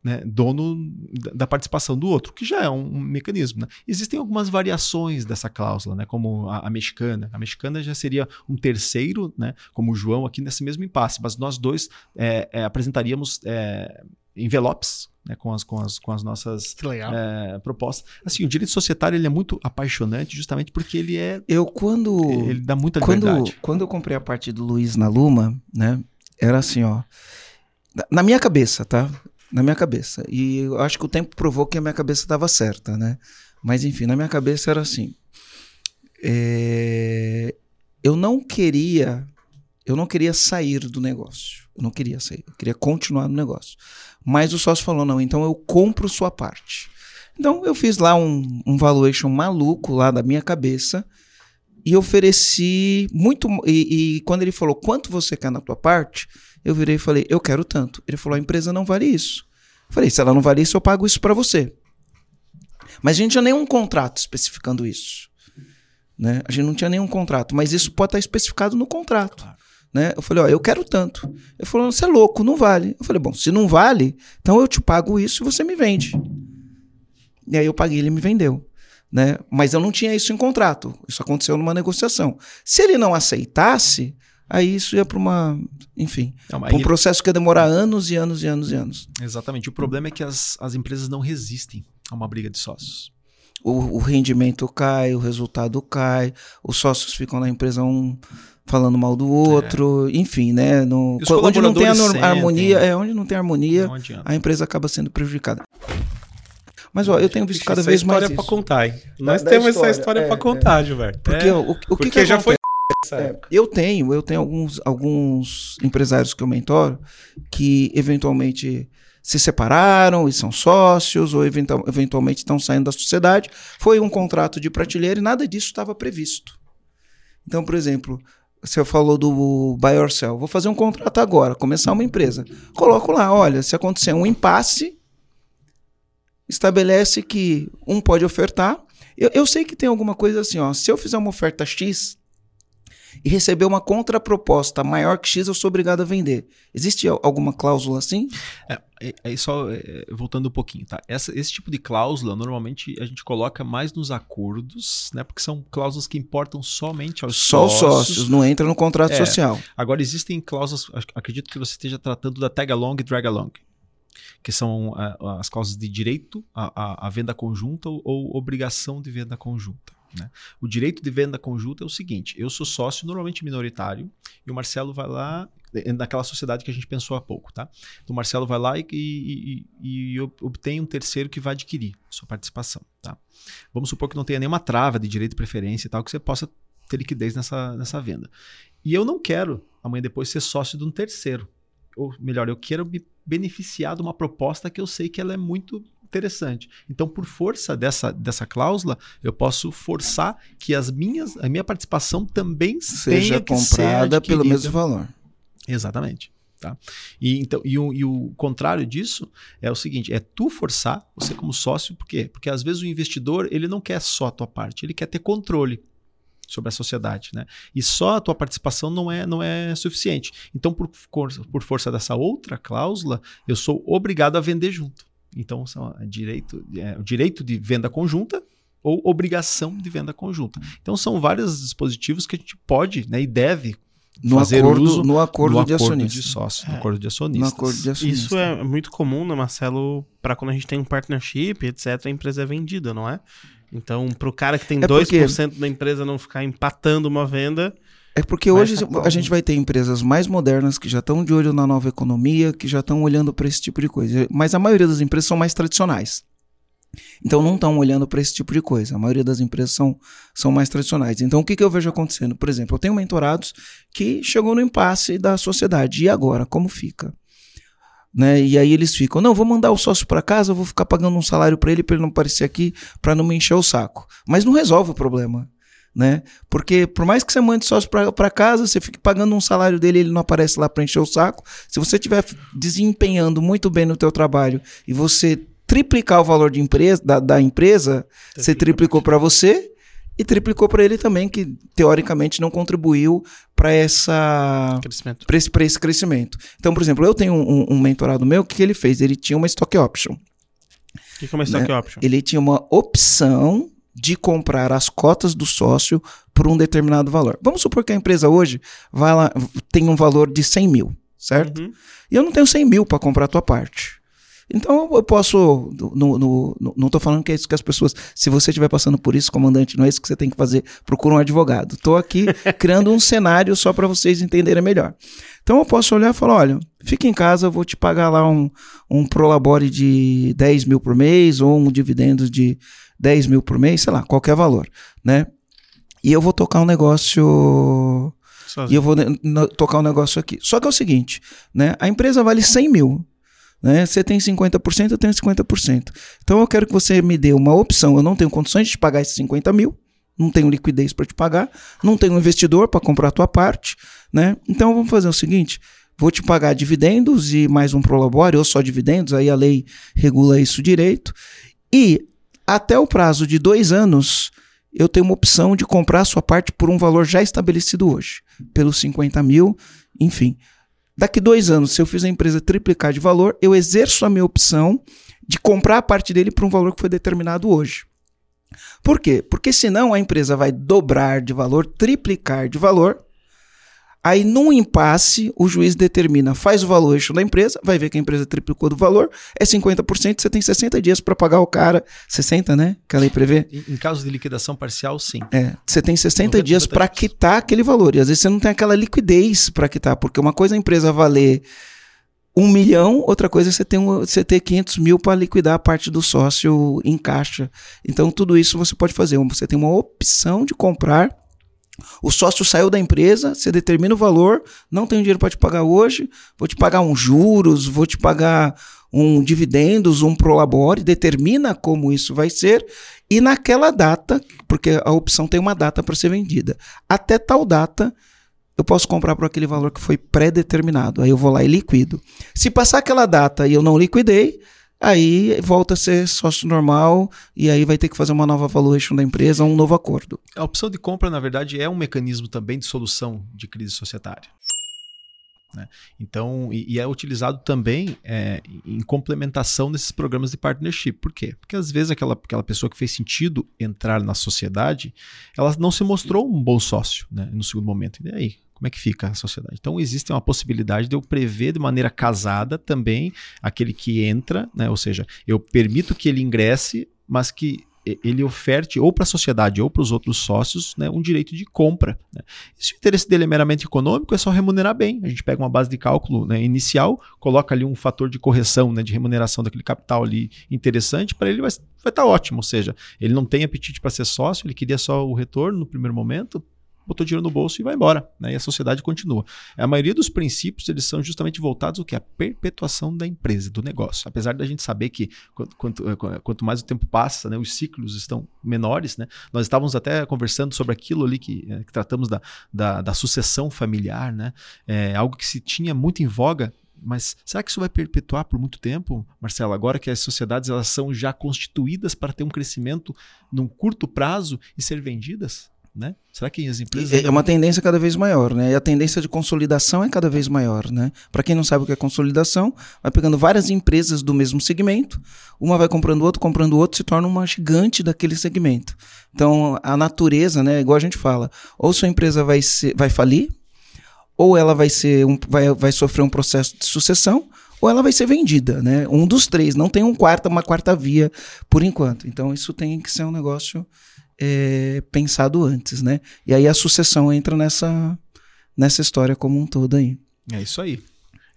né, dono da- da participação do outro, que já é um, um mecanismo. né? Existem algumas variações dessa cláusula, né, como a, a mexicana. A mexicana já seria um terceiro, né, como o João aqui nesse mesmo impasse, mas nós dois é, é, apresentaríamos é, envelopes né, com, as, com, as, com as nossas é, propostas. Assim, o direito societário ele é muito apaixonante justamente porque ele é Eu, quando. ele dá muita quando, liberdade. quando eu comprei a parte do Luiz na Luma, né? Era assim, ó. na- Na minha cabeça, tá? Na minha cabeça. E eu acho que o tempo provou que a minha cabeça estava certa, né? Mas enfim, na minha cabeça era assim. é, Eu não queria. Eu não queria sair do negócio. Eu não queria sair. Eu queria continuar no negócio. Mas o sócio falou: não, então eu compro sua parte. Então eu fiz lá um, um valuation maluco lá da minha cabeça e ofereci muito. E, e quando ele falou quanto você quer na tua parte, eu virei e falei, eu quero tanto. Ele falou, a empresa não vale isso. Eu falei, se ela não vale isso, eu pago isso para você. Mas a gente não tinha nenhum contrato especificando isso. Né? A gente não tinha nenhum contrato, mas isso pode estar especificado no contrato. Né? Eu falei, ó, eu quero tanto. Ele falou, você é louco, não vale. Eu falei, bom, se não vale, então eu te pago isso e você me vende. E aí eu paguei, ele me vendeu. Né? Mas eu não tinha isso em contrato. Isso aconteceu numa negociação. Se ele não aceitasse, aí isso ia para uma, enfim, Não, pra um ele- processo que ia demorar anos e anos e anos e anos. Exatamente. O problema é que as, as empresas não resistem a uma briga de sócios. O, o rendimento cai, o resultado cai, os sócios ficam na empresa um falando mal do outro, enfim, né? No, É. Onde não tem a nor- sentem. harmonia, é onde não tem harmonia, Não a empresa acaba sendo prejudicada. Mas ó, eu tenho visto cada vez história mais é pra contar, hein? Nós da temos história, essa história é, pra é. contar, Gilberto. Porque É, o, o, o que porque que já foi? É, eu tenho, eu tenho alguns, alguns empresários que eu mentoro que eventualmente se separaram e são sócios ou eventual- eventualmente estão saindo da sociedade. Foi um contrato de prateleira e nada disso estava previsto. Então, por exemplo, você falou do buy or sell. Vou fazer um contrato agora, começar uma empresa. Coloco lá, olha, se acontecer um impasse, estabelece que um pode ofertar. Eu, eu sei que tem alguma coisa assim, ó. Se eu fizer uma oferta X e receber uma contraproposta maior que X, eu sou obrigado a vender. Existe al- alguma cláusula assim? É, aí só é, voltando um pouquinho, tá? Essa- esse tipo de cláusula normalmente a gente coloca mais nos acordos, né? Porque são cláusulas que importam somente aos Só os sócios, não entra no contrato É. social. Agora existem cláusulas, ac- acredito que você esteja tratando da tag along e drag along, que são ah, as cláusulas de direito à, à- venda conjunta ou obrigação de venda conjunta. Né? O direito de venda conjunta é o seguinte: eu sou sócio normalmente minoritário e o Marcelo vai lá eh, naquela sociedade que a gente pensou há pouco, tá? Então o Marcelo vai lá e, e, e, e obtém um terceiro que vai adquirir sua participação, tá? Vamos supor que não tenha nenhuma trava de direito de preferência e tal que você possa ter liquidez nessa, nessa venda. E eu não quero amanhã depois ser sócio de um terceiro. Ou melhor, eu quero me beneficiar de uma proposta que eu sei que ela é muito interessante. Então, por força dessa, dessa cláusula, eu posso forçar que as minhas, a minha participação também seja comprada pelo mesmo valor. Exatamente. Tá? E, então, e o, e, o, contrário disso é o seguinte: é tu forçar, você como sócio, por quê? Porque às vezes o investidor ele não quer só a tua parte, ele quer ter controle sobre a sociedade, né? E só a tua participação não é, não é suficiente. Então, por, por força dessa outra cláusula, eu sou obrigado a vender junto. Então, são é direito, é, direito de venda conjunta ou obrigação de venda conjunta. Então, são vários dispositivos que a gente pode né, e deve no fazer acordo, uso no acordo, no de acordo acionista. de sócio, É. no acordo de acionistas. No acordo de acionista. Isso é muito comum, né, Marcelo? Para quando a gente tem um partnership, etc., a empresa é vendida, não é? Então, para o cara que tem É porque- 2% da empresa não ficar empatando uma venda, É porque Vai hoje a gente vai ter empresas mais modernas que já estão de olho na nova economia, que já estão olhando para esse tipo de coisa. Mas a maioria das empresas são mais tradicionais. Então não estão olhando para esse tipo de coisa. A maioria das empresas são, são mais tradicionais. Então o que, que eu vejo acontecendo? Por exemplo, eu tenho mentorados que chegou no impasse da sociedade. E agora? Como fica? Né? E aí eles ficam, não, vou mandar o sócio para casa, vou ficar pagando um salário para ele para ele não aparecer aqui, para não me encher o saco. Mas não resolve o problema né? Porque por mais que você mande sócio para casa, você fique pagando um salário dele, ele não aparece lá para encher o saco. Se você estiver desempenhando muito bem no teu trabalho e você triplicar o valor de empresa, da, da empresa, você triplicou para você e triplicou para ele também, que teoricamente não contribuiu para essa crescimento. para esse, pra esse crescimento. Então, por exemplo, eu tenho um, um mentorado meu, o que, que ele fez? Ele tinha uma stock option. O que começou Né? aqui, option? Ele tinha uma opção de comprar as cotas do sócio por um determinado valor. Vamos supor que a empresa hoje vai lá, tem um valor de 100 mil, certo? Uhum. E eu não tenho 100 mil para comprar a tua parte. Então eu posso. No, no, no, não estou falando que é isso que as pessoas. Se você estiver passando por isso, comandante, não é isso que você tem que fazer. Procura um advogado. Estou aqui [LAUGHS] criando um cenário só para vocês entenderem melhor. Então eu posso olhar e falar: olha, fica em casa, eu vou te pagar lá um, um prolabore de 10 mil por mês ou um dividendos de 10 mil por mês, sei lá, qualquer valor, né? E eu vou tocar um negócio. Sozinho. E eu vou tocar um negócio aqui. Só que é o seguinte, né? A empresa vale 100 mil. Né? Você tem 50%, eu tenho 50%. Então eu quero que você me dê uma opção. Eu não tenho condições de te pagar esses 50 mil. Não tenho liquidez para te pagar. Não tenho investidor para comprar a tua parte. Né? Então vamos fazer o seguinte. Vou te pagar dividendos e mais um prolabore, ou só dividendos, aí a lei regula isso direito. E até o prazo de dois anos, eu tenho uma opção de comprar a sua parte por um valor já estabelecido hoje, pelos 50 mil, enfim. Daqui dois anos, se eu fizer a empresa triplicar de valor, eu exerço a minha opção de comprar a parte dele por um valor que foi determinado hoje. Por quê? Porque senão a empresa vai dobrar de valor, triplicar de valor. Aí, num impasse, o juiz determina, faz o valuation da empresa, vai ver que a empresa triplicou do valor, é 50%, você tem 60 dias para pagar o cara. 60, né? Que a lei prevê. Em, em caso de liquidação parcial, sim. É, você tem 60 90 dias para quitar aquele valor. E às vezes você não tem aquela liquidez para quitar, porque uma coisa é a empresa valer um milhão, outra coisa é você ter, um, você ter 500 mil para liquidar a parte do sócio em caixa. Então, tudo isso você pode fazer. Você tem uma opção de comprar. O sócio saiu da empresa, você determina o valor, não tenho dinheiro para te pagar hoje, vou te pagar uns juros, vou te pagar um dividendos, um prolabore, determina como isso vai ser e naquela data, porque a opção tem uma data para ser vendida, até tal data eu posso comprar por aquele valor que foi pré-determinado. Aí eu vou lá e liquido. Se passar aquela data e eu não liquidei, aí volta a ser sócio normal e aí vai ter que fazer uma nova valuation da empresa, um novo acordo. A opção de compra, na verdade, é um mecanismo também de solução de crise societária. né? Então, e, e é utilizado também é, em complementação desses programas de partnership. Por quê? Porque às vezes aquela, aquela pessoa que fez sentido entrar na sociedade, ela não se mostrou um bom sócio né, no segundo momento. E aí? Como é que fica a sociedade? Então, existe uma possibilidade de eu prever de maneira casada também aquele que entra, né? ou seja, eu permito que ele ingresse, mas que ele oferte ou para a sociedade ou para os outros sócios né, um direito de compra. né. Se o interesse dele é meramente econômico, é só remunerar bem. A gente pega uma base de cálculo né, inicial, coloca ali um fator de correção, né, de remuneração daquele capital ali interessante, para ele vai estar ótimo. Ou seja, ele não tem apetite para ser sócio, ele queria só o retorno no primeiro momento, botou dinheiro no bolso e vai embora, né? E a sociedade continua. A maioria dos princípios eles são justamente voltados ao que a perpetuação da empresa, do negócio. Apesar da gente saber que quanto, quanto, eh, quanto mais o tempo passa, né, os ciclos estão menores, né? Nós estávamos até conversando sobre aquilo ali que, eh, que tratamos da, da, da sucessão familiar, né? É algo que se tinha muito em voga mas será que isso vai perpetuar por muito tempo, Marcelo? Agora que as sociedades elas são já constituídas para ter um crescimento num curto prazo e ser vendidas? Né? Será que as empresas. É uma tendência cada vez maior, né? E a tendência de consolidação é cada vez maior, né? Para quem não sabe o que é consolidação, vai pegando várias empresas do mesmo segmento, uma vai comprando outra, comprando outra, se torna uma gigante daquele segmento. Então, a natureza, né? Igual a gente fala, ou sua empresa vai, ser, vai falir, ou ela vai, ser um, vai, vai sofrer um processo de sucessão, ou ela vai ser vendida, né? Um dos três, não tem um quarta, uma quarta via por enquanto. Então, isso tem que ser um negócio é, pensado antes, né? E aí a sucessão entra nessa, nessa história como um todo aí. É isso aí.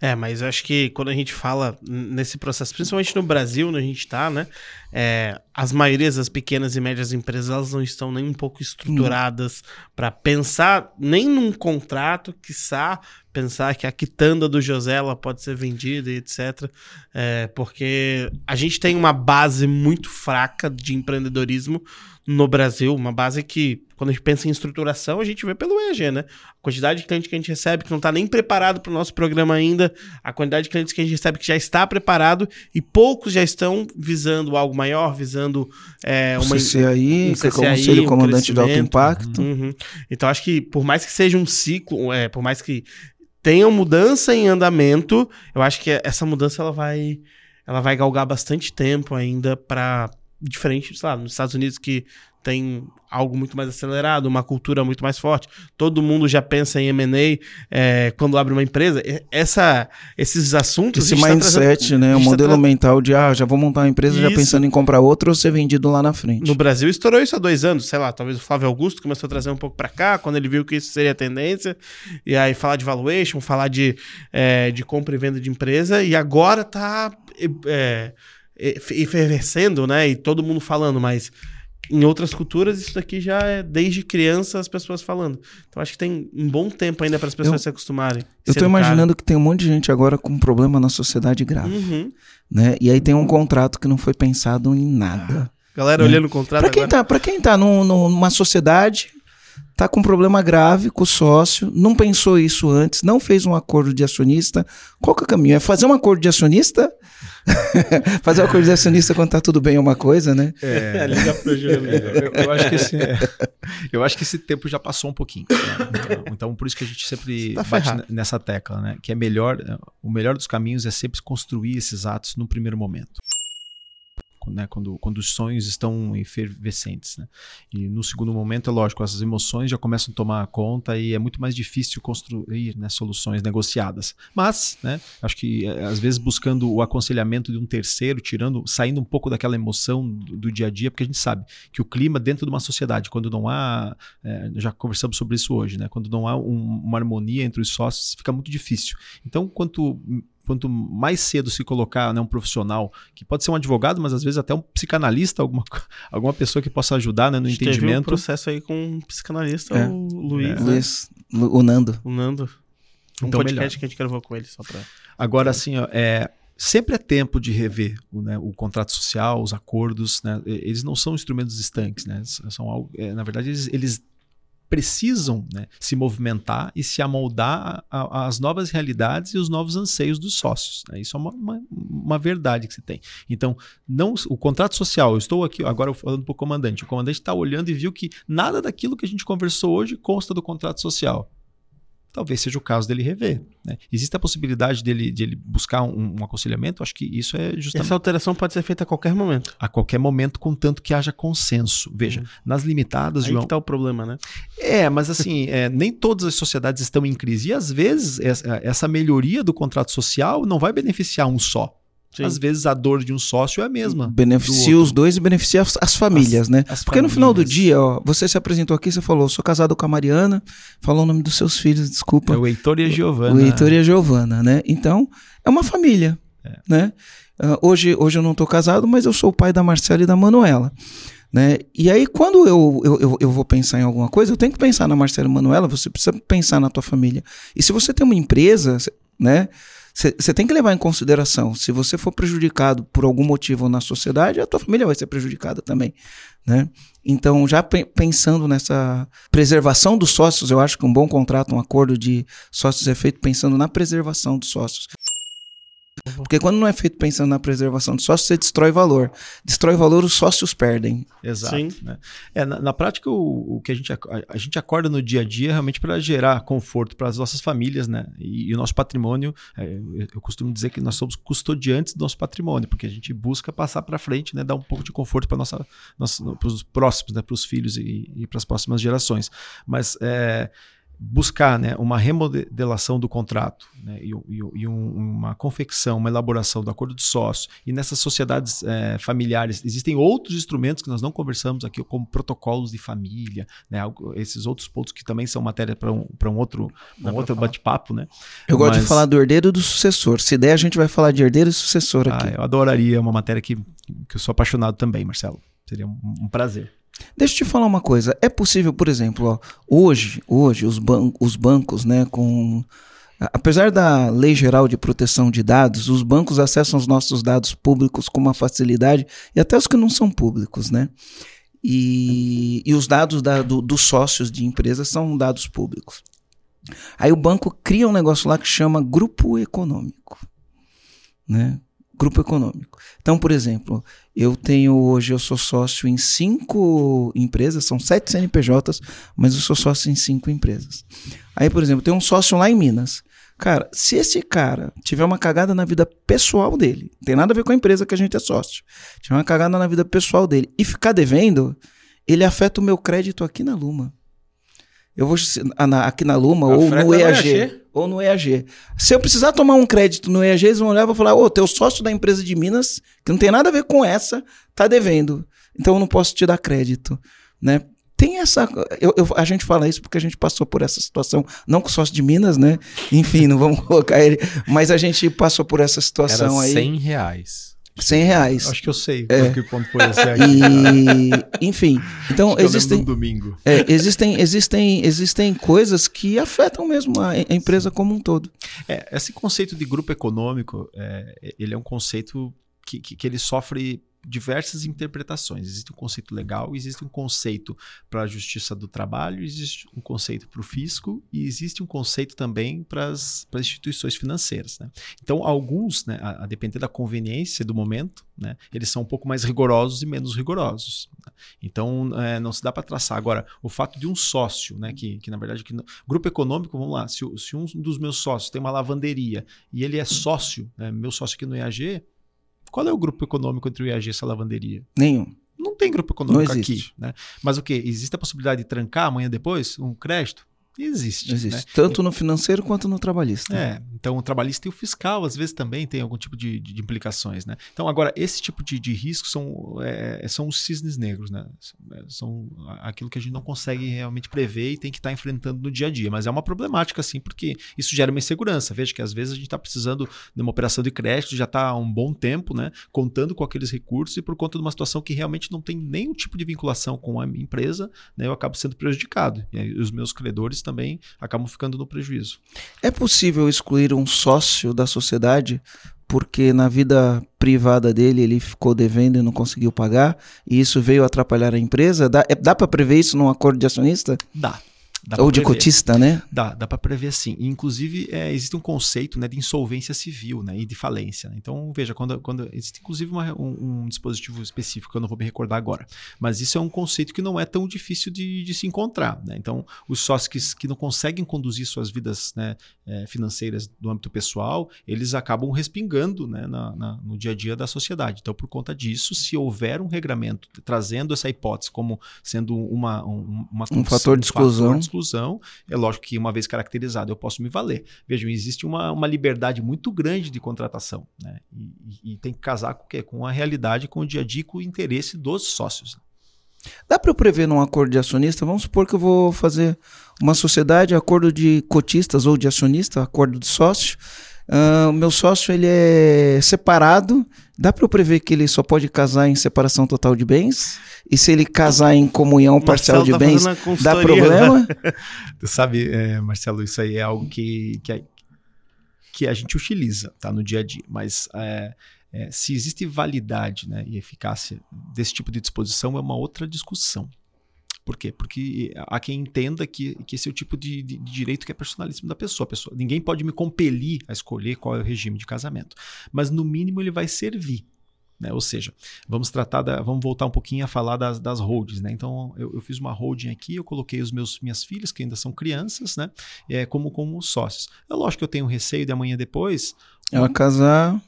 É, mas eu acho que quando a gente fala nesse processo, principalmente no Brasil, onde a gente está, né? É, as maiorias das pequenas e médias empresas elas não estão nem um pouco estruturadas para pensar nem num contrato, quiçá pensar que a quitanda do José ela pode ser vendida e etc. É, porque a gente tem uma base muito fraca de empreendedorismo no Brasil, uma base que, quando a gente pensa em estruturação, a gente vê pelo EG, né? A quantidade de clientes que a gente recebe que não está nem preparado para o nosso programa ainda, a quantidade de clientes que a gente recebe que já está preparado e poucos já estão visando algo maior, visando é, uma, CCAI, um é o CCAI, Conselho um Comandante de Alto. Impacto. Uhum. Então acho que por mais que seja um ciclo, é, por mais que tenha mudança em andamento, eu acho que essa mudança ela vai, ela vai galgar bastante tempo ainda para diferente, sei lá, nos Estados Unidos que tem algo muito mais acelerado, uma cultura muito mais forte. Todo mundo já pensa em M&A é, quando abre uma empresa. Essa, esses assuntos... Esse tá mindset, trazendo- né? O tá modelo trazendo- mental de, ah, já vou montar uma empresa já Isso. pensando em comprar outra ou ser vendido lá na frente. No Brasil estourou isso há dois anos, sei lá, talvez o Flávio Augusto começou a trazer um pouco pra cá, quando ele viu que isso seria a tendência, e aí falar de valuation, falar de, é, de compra e venda de empresa, e agora tá é, efervescendo, né, e todo mundo falando, mas em outras culturas isso daqui já é desde criança as pessoas falando. Então acho que tem um bom tempo ainda para as pessoas Eu- se acostumarem. Eu educarem. imaginando que tem um monte de gente agora com um problema na sociedade grave, Uhum. né? E aí tem um contrato que não foi pensado em nada. Galera É. olhando o contrato Pra quem agora. tá, quem tá num- numa sociedade, tá com um problema grave com o sócio, não pensou isso antes, não fez um acordo de acionista, qual que é o caminho? É fazer um acordo de acionista? [LAUGHS] fazer um acordo de acionista quando tá tudo bem é uma coisa, né? É, Liga pro Júlio. eu, eu acho que esse, [LAUGHS] eu acho que esse tempo já passou um pouquinho. né? Então, então, por isso que a gente sempre Tá bate nessa tecla, né? Que é melhor, o melhor dos caminhos é sempre construir esses atos no primeiro momento. Quando, né, quando, quando os sonhos estão efervescentes. Né? E no segundo momento, é lógico, as emoções já começam a tomar conta e é muito mais difícil construir né, soluções negociadas. Mas, né, acho que eh, às vezes buscando o aconselhamento de um terceiro, tirando, saindo um pouco daquela emoção do, do dia a dia, porque a gente sabe que o clima dentro de uma sociedade, quando não há, eh, já conversamos sobre isso hoje, né, quando não há um- uma harmonia entre os sócios, fica muito difícil. Então, quanto quanto mais cedo se colocar né, um profissional, que pode ser um advogado, mas às vezes até um psicanalista, alguma, [LAUGHS] alguma pessoa que possa ajudar né, no A gente teve um entendimento. processo aí com um psicanalista, É. o Luiz, É. né? Luiz, o Nando. o Nando. Um Então, podcast melhor. que a gente gravou com ele, só pra... Agora, assim, ó, é, sempre é tempo de rever o, né, o contrato social, os acordos. Né, eles não são instrumentos estanques, né, são algo, é, na verdade, eles, eles precisam né, se movimentar e se amoldar às novas realidades e os novos anseios dos sócios. né? Isso é uma, uma, uma verdade que se tem. Então, não o contrato social, eu estou aqui agora falando para o comandante. O comandante está olhando e viu que nada daquilo que a gente conversou hoje consta do contrato social. Talvez seja o caso dele rever. né? Existe a possibilidade dele, de ele buscar um, um aconselhamento? Acho que isso é justamente Essa alteração pode ser feita a qualquer momento. a qualquer momento, contanto que haja consenso. Veja, nas limitadas, Aí João. que tá o problema, né? É, mas assim, [LAUGHS] é, nem todas as sociedades estão em crise. E às vezes essa melhoria do contrato social não vai beneficiar um só. Sim. Às vezes a dor de um sócio é a mesma. Beneficia do os dois e beneficia as, as famílias, As- né? as Porque no final do famílias. dia, ó, você se apresentou aqui, você falou, sou casado com a Mariana, falou o nome dos seus filhos, desculpa. É o Heitor e a Giovana. O Heitor e a Giovana, né? Então, é uma família, né? Ah, hoje, hoje eu não tô casado, mas eu sou o pai da Marcela e da Manuela, né? E aí, quando eu, eu, eu, eu vou pensar em alguma coisa, eu tenho que pensar na Marcela e Manuela, você precisa pensar na tua família. E se você tem uma empresa, né? Você tem que levar em consideração, se você for prejudicado por algum motivo na sociedade, a tua família vai ser prejudicada também, né? Então, já pe- pensando nessa preservação dos sócios, eu acho que um bom contrato, um acordo de sócios é feito pensando na preservação dos sócios. Porque quando não é feito pensando na preservação dos sócios, você destrói valor. Destrói valor, os sócios perdem. Exato. Sim. né? É, na, na prática, o, o que a gente, a, a gente acorda no dia a dia é realmente para gerar conforto para as nossas famílias, né? E, e o nosso patrimônio, é, eu, eu costumo dizer que nós somos custodiantes do nosso patrimônio, porque a gente busca passar para frente, né? Dar um pouco de conforto para nossa, os próximos, né? Para os filhos e, e para as próximas gerações. Mas é, buscar né, uma remodelação do contrato né, e, e- e um- uma confecção, uma elaboração do acordo de sócio. E nessas sociedades eh, familiares existem outros instrumentos que nós não conversamos aqui, como protocolos de família, né, esses outros pontos que também são matéria para um, pra um outro, um outro bate-papo. Né? Eu gosto de Mas- falar do herdeiro e do sucessor. Se der, a gente vai falar de herdeiro e sucessor Ah, aqui. eu adoraria, é uma matéria que, que eu sou apaixonado também, Marcelo. Seria um, um prazer. Deixa eu te falar uma coisa. É possível, por exemplo, ó, hoje, hoje os, ban os bancos, né, com apesar da Lei Geral de Proteção de Dados, os bancos acessam os nossos dados públicos com uma facilidade e até os que não são públicos, né? E, e os dados da- do- dos sócios de empresas são dados públicos. Aí o banco cria um negócio lá que chama grupo econômico, né? Grupo econômico. Então, por exemplo, eu tenho hoje, eu sou sócio em cinco empresas, são sete CNPJs, mas eu sou sócio em cinco empresas. Aí, por exemplo, tem um sócio lá em Minas. Cara, se esse cara tiver uma cagada na vida pessoal dele, tem nada a ver com a empresa que a gente é sócio, tiver uma cagada na vida pessoal dele e ficar devendo, ele afeta o meu crédito aqui na Luma. Eu vou ah, na- aqui na Luma ou Afeta no no EAG. EAG? Ou no EAG. Se eu precisar tomar um crédito no EAG, eles vão olhar e vão falar: Ô, teu sócio da empresa de Minas, que não tem nada a ver com essa, tá devendo. Então eu não posso te dar crédito. Né? Tem essa. eu- eu- a gente fala isso porque a gente passou por essa situação, não com sócio de Minas, né? Enfim, não vamos [LAUGHS] colocar ele. Mas a gente passou por essa Era situação aí. 100 reais. 100 reais. Acho que eu sei É. que ponto foi esse aqui. [LAUGHS] E, enfim, então Acho que eu lembro existem, do domingo. é, existem, existem, existem coisas que afetam mesmo a, a empresa como um todo. É, esse conceito de grupo econômico, é, ele é um conceito que, que, que ele sofre diversas interpretações. Existe um conceito legal, existe um conceito para a justiça do trabalho, existe um conceito para o fisco e existe um conceito também para as instituições financeiras. né? Então, alguns, né, a, a depender da conveniência do momento, né, eles são um pouco mais rigorosos e menos rigorosos. né? Então, é, não se dá para traçar. Agora, o fato de um sócio, né, que, que na verdade, que, no- grupo econômico, vamos lá, se, se um dos meus sócios tem uma lavanderia e ele é sócio, né, meu sócio aqui no IAG, qual é o grupo econômico entre o IAG e essa lavanderia? Nenhum. Não tem grupo econômico aqui. Né? Mas o que? Existe a possibilidade de trancar amanhã depois um crédito? Existe. Existe. né? Tanto no financeiro quanto no trabalhista. É, então o trabalhista e o fiscal às vezes também tem algum tipo de, de implicações, né? Então agora esse tipo de, de risco são, é, são os cisnes negros, né? São, aquilo que a gente não consegue realmente prever e tem que estar enfrentando no dia a dia, mas é uma problemática assim porque isso gera uma insegurança. Veja que às vezes a gente está precisando de uma operação de crédito já está há um bom tempo, né? Contando com aqueles recursos e por conta de uma situação que realmente não tem nenhum tipo de vinculação com a empresa, né? Eu acabo sendo prejudicado e aí os meus credores também acabam ficando no prejuízo. É possível excluir um sócio da sociedade porque na vida privada dele ele ficou devendo e não conseguiu pagar e isso veio atrapalhar a empresa? Dá, é- dá para prever isso num acordo de acionista? Dá. Ou de prever. cotista, né? Dá, dá para prever sim. E, Inclusive, é, existe um conceito né, de insolvência civil né, e de falência. né? Então, veja, quando, quando existe inclusive uma- um, um dispositivo específico, que eu não vou me recordar agora. Mas isso é um conceito que não é tão difícil de, de se encontrar. né? Então, os sócios que, que não conseguem conduzir suas vidas né, eh, financeiras do âmbito pessoal, eles acabam respingando né, na- na- no dia a dia da sociedade. Então, por conta disso, se houver um regramento trazendo essa hipótese como sendo uma, um, uma Um fator de exclusão. fator de exclusão, É lógico que, uma vez caracterizado, eu posso me valer. Vejam, existe uma, uma liberdade muito grande de contratação. Né? E, e, e tem que casar com o quê? Com a realidade, com o dia a dia, com o interesse dos sócios. Dá para eu prever num acordo de acionista? Vamos supor que eu vou fazer uma sociedade, acordo de cotistas ou de acionista, acordo de sócio. Uh, o meu sócio ele é separado. Dá para eu prever que ele só pode casar em separação total de bens? E se ele casar em comunhão parcial de tá bens, dá problema? [LAUGHS] Sabe, é, Marcelo, isso aí é algo que, que, que a gente utiliza tá, no dia a dia. Mas é, é, se existe validade né, e eficácia desse tipo de disposição é uma outra discussão. Por quê? Porque há quem entenda que, que esse é o tipo de, de, de, direito que é personalíssimo da pessoa. pessoa. Ninguém pode me compelir a escolher qual é o regime de casamento. Mas, no mínimo, ele vai servir. Né? Ou seja, vamos tratar da, vamos voltar um pouquinho a falar das, das holdings, né? Então eu, eu, fiz uma holding aqui, eu coloquei os meus minhas filhas que ainda são crianças, né? É, como como sócios. É lógico que eu tenho receio de amanhã depois ela casar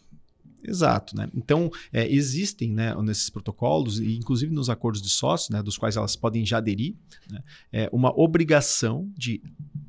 Exato, né? Então, é, existem né, nesses protocolos, e inclusive nos acordos de sócios, né, dos quais elas podem já aderir, né, é uma obrigação de,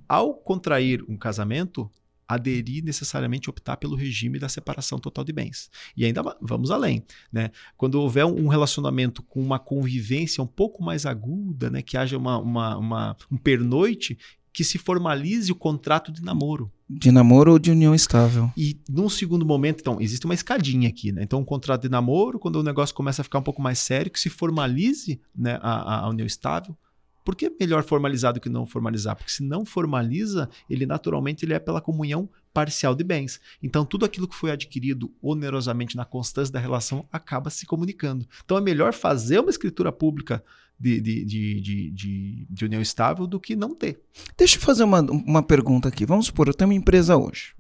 ao contrair um casamento, aderir necessariamente optar pelo regime da separação total de bens. E ainda vamos além, né? Quando houver um relacionamento com uma convivência um pouco mais aguda, né, que haja uma, uma, uma um pernoite, que se formalize o contrato de namoro. De namoro ou de união estável. E num segundo momento, então, existe uma escadinha aqui, né? Então, um contrato de namoro, quando o negócio começa a ficar um pouco mais sério, que se formalize né, a, a união estável. Por que melhor formalizado que não formalizar? Porque se não formaliza, ele naturalmente ele é pela comunhão parcial de bens. Então, tudo aquilo que foi adquirido onerosamente na constância da relação acaba se comunicando. Então, é melhor fazer uma escritura pública de, de, de, de, de união estável do que não ter. Deixa eu fazer uma, uma pergunta aqui. Vamos supor, eu tenho uma empresa hoje.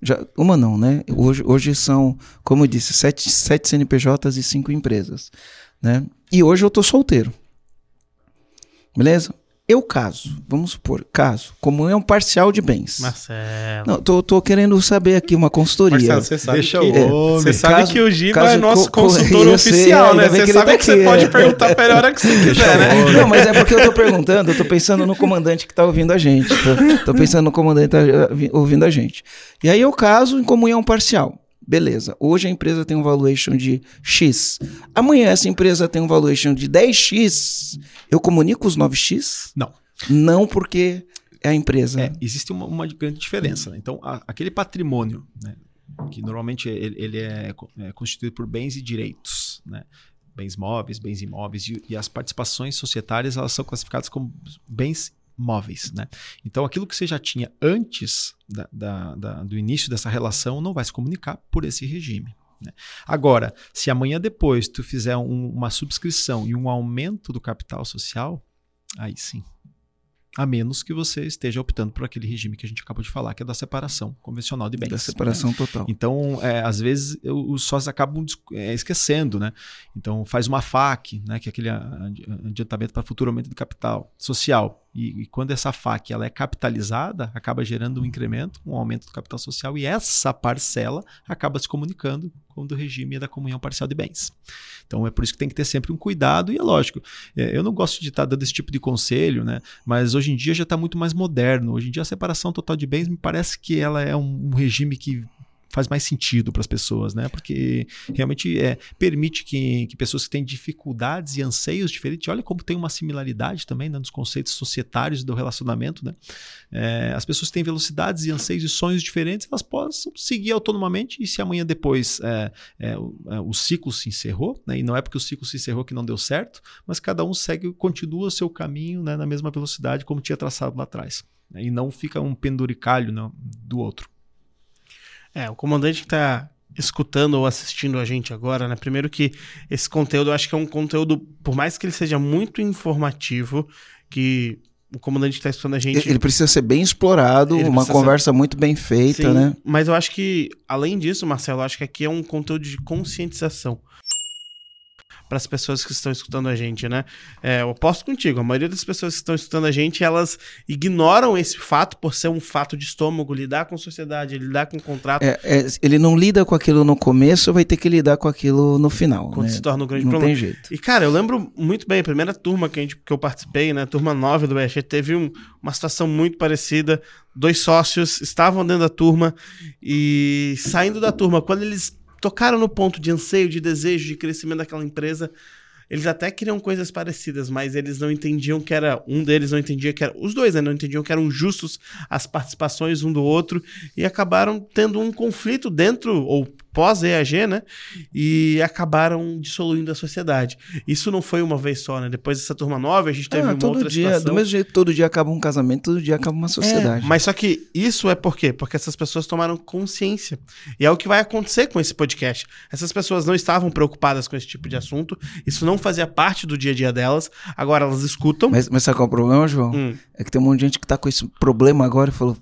Já, uma não, né? Hoje, hoje são, como eu disse, sete, sete CNPJs e cinco empresas. Né? E hoje eu estou solteiro. Beleza? Eu caso, vamos supor, caso, comunhão parcial de bens. Marcelo. Não, tô, tô querendo saber aqui uma consultoria. Marcelo, você sabe, Deixa que, o você sabe caso, que o Giba caso é nosso co consultor oficial, sei, né? Você sabe tá que você pode perguntar pra ele a hora que você [LAUGHS] quiser, né? Não, mas é porque eu tô perguntando, eu tô pensando no comandante que tá ouvindo a gente. Tô, tô pensando no comandante que tá ouvindo a gente. E aí eu caso em comunhão parcial. Beleza. Hoje a empresa tem um valuation de X. Amanhã essa empresa tem um valuation de 10X. Eu comunico os 9X? Não. Não porque é a empresa. É, existe uma, uma, grande diferença. Né? Então, a, aquele patrimônio, né, que normalmente ele, ele é, é, constituído por bens e direitos, né? bens móveis, bens imóveis, e, e, as participações societárias elas são classificadas como bens móveis. Né? Então, aquilo que você já tinha antes da, da, da, do início dessa relação não vai se comunicar por esse regime. Né? Agora, se amanhã depois tu fizer um, uma subscrição e um aumento do capital social, aí sim a menos que você esteja optando por aquele regime que a gente acabou de falar, que é da separação convencional de bens. Da separação né? total. Então, é, às vezes, os sócios acabam é, esquecendo, né? Então, faz uma FAC, né, que é aquele adiantamento para futuro aumento de capital social. E, e, quando essa FAC ela é capitalizada, acaba gerando um incremento, um aumento do capital social, e essa parcela acaba se comunicando com o do regime da comunhão parcial de bens. Então é por isso que tem que ter sempre um cuidado, e é lógico, é, eu não gosto de estar dando esse tipo de conselho, né? mas hoje em dia já está muito mais moderno. Hoje em dia a separação total de bens me parece que ela é um, um regime que faz mais sentido para as pessoas, né? Porque realmente é, permite que, que pessoas que têm dificuldades e anseios diferentes, olha como tem uma similaridade também né, nos conceitos societários do relacionamento, né? É, as pessoas que têm velocidades e anseios e sonhos diferentes, elas possam seguir autonomamente e se amanhã depois é, é o, é, o, ciclo se encerrou, né? E não é porque o ciclo se encerrou que não deu certo, mas cada um segue, continua o seu caminho né, na mesma velocidade como tinha traçado lá atrás. Né? E não fica um penduricalho né, do outro. É, o comandante que tá escutando ou assistindo a gente agora, né? Primeiro que esse conteúdo, eu acho que é um conteúdo, por mais que ele seja muito informativo, que o comandante que está escutando a gente. Ele precisa ser bem explorado, uma conversa ser... muito bem feita, Sim, né? Mas eu acho que, além disso, Marcelo, acho que aqui é um conteúdo de conscientização. Para as pessoas que estão escutando a gente, né? É, eu aposto contigo, a maioria das pessoas que estão escutando a gente, elas ignoram esse fato por ser um fato de estômago, lidar com sociedade, lidar com contrato, É, é, ele não lida com aquilo no começo, vai ter que lidar com aquilo no final. quando né? se torna um grande Não problema. tem jeito. E, cara, eu lembro muito bem, a primeira turma que, a gente, que eu participei, né? Turma 9 do BSG, teve um- uma situação muito parecida. Dois sócios estavam dentro da turma e saindo da turma, quando eles tocaram no ponto de anseio, de desejo, de crescimento daquela empresa, eles até queriam coisas parecidas, mas eles não entendiam que era. Um deles não entendia que era. Os dois, né? Não entendiam que eram justos as participações um do outro e acabaram tendo um conflito dentro, ou pós-EAG, né? E acabaram dissoluindo a sociedade. Isso não foi uma vez só, né? Depois dessa turma nova, a gente teve Ah, uma todo outra dia, situação. do mesmo jeito, todo dia acaba um casamento, todo dia acaba uma É, sociedade. mas só que isso é por quê? Porque essas pessoas tomaram consciência. E é o que vai acontecer com esse podcast. Essas pessoas não estavam preocupadas com esse tipo de assunto. Isso não fazia parte do dia a dia delas. Agora elas escutam. Mas, mas sabe qual é o problema, João? Hum, É que tem um monte de gente que tá com esse problema agora e falou,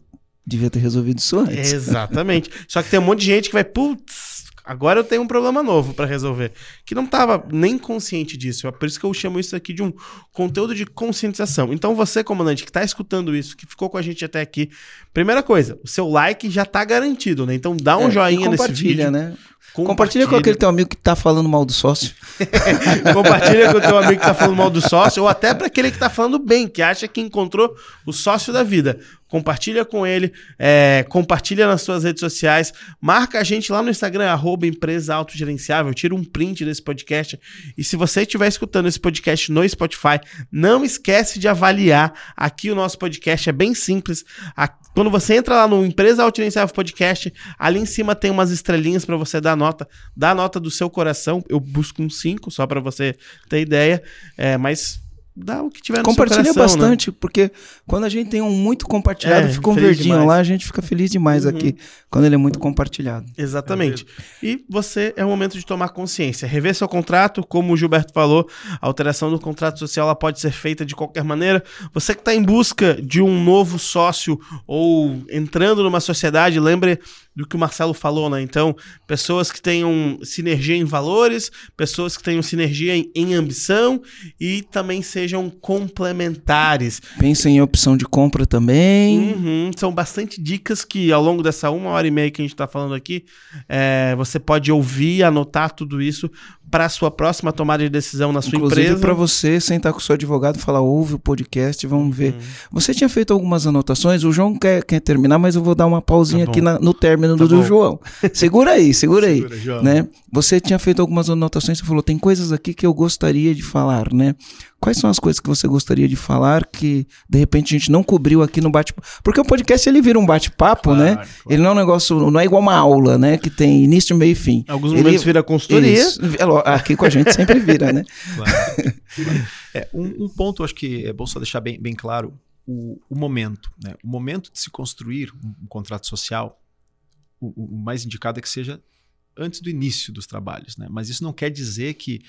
devia ter resolvido isso antes. exatamente. só que tem um monte de gente que vai, putz, agora eu tenho um problema novo pra resolver. Que não tava nem consciente disso. É por isso que eu chamo isso aqui de um conteúdo de conscientização. Então você, comandante, que tá escutando isso, que ficou com a gente até aqui, primeira coisa, o seu like já tá garantido, né? Então dá um É, joinha nesse compartilha, vídeo. né? Compartilha com aquele teu amigo que tá falando mal do sócio. [LAUGHS] Compartilha com o teu amigo que tá falando mal do sócio, ou até para aquele que tá falando bem, que acha que encontrou o sócio da vida. Compartilha com ele, é, compartilha nas suas redes sociais, marca a gente lá no Instagram, arroba empresa autogerenciável, tira um print desse podcast. E se você estiver escutando esse podcast no Spotify, não esquece de avaliar aqui o nosso podcast, é bem simples. A- quando você entra lá no Empresa Autogerenciável Podcast, ali em cima tem umas estrelinhas para você dar nota, dá a nota do seu coração. Eu busco um 5, só para você ter ideia, é, mas dá o que tiver no Compartilha seu coração, né? bastante, porque quando a gente tem um muito compartilhado, É, fica um verdinho demais. lá, a gente fica feliz demais Uhum. aqui, quando ele é muito compartilhado. Exatamente. E você é o momento de tomar consciência. Rever seu contrato, como o Gilberto falou, a alteração do contrato social ela pode ser feita de qualquer maneira. Você que está em busca de um novo sócio ou entrando numa sociedade, lembre do que o Marcelo falou, né? Então, pessoas que tenham sinergia em valores, pessoas que tenham sinergia em, em ambição e também sejam complementares. Pensa em opção de compra também. Uhum, São bastante dicas que ao longo dessa uma hora e meia que a gente está falando aqui, é, você pode ouvir, anotar tudo isso para a sua próxima tomada de decisão na sua Inclusive empresa. para você sentar com o seu advogado e falar, ouve o podcast, vamos ver. Uhum. Você tinha feito algumas anotações, o João quer, quer terminar, mas eu vou dar uma pausinha Tá aqui na- no término Tá do, do. João. [LAUGHS] Segura aí, segura aí. Segura, né? Você tinha feito algumas anotações, você falou, tem coisas aqui que eu gostaria de falar, né? Quais são as coisas que você gostaria de falar que de repente a gente não cobriu aqui no bate-papo? Porque o podcast ele vira um bate-papo, Claro, né? claro. Ele não é um negócio, não é igual uma aula, né? Que tem início, meio e fim. Alguns Ele- momentos vira consultoria. Isso. Aqui com a gente sempre vira, né? Claro. [LAUGHS] É, um, um ponto, acho que é bom só deixar bem, bem claro, o, o momento. Né? O momento de se construir um, um contrato social, o- o mais indicado é que seja antes do início dos trabalhos. Né? Mas isso não quer dizer que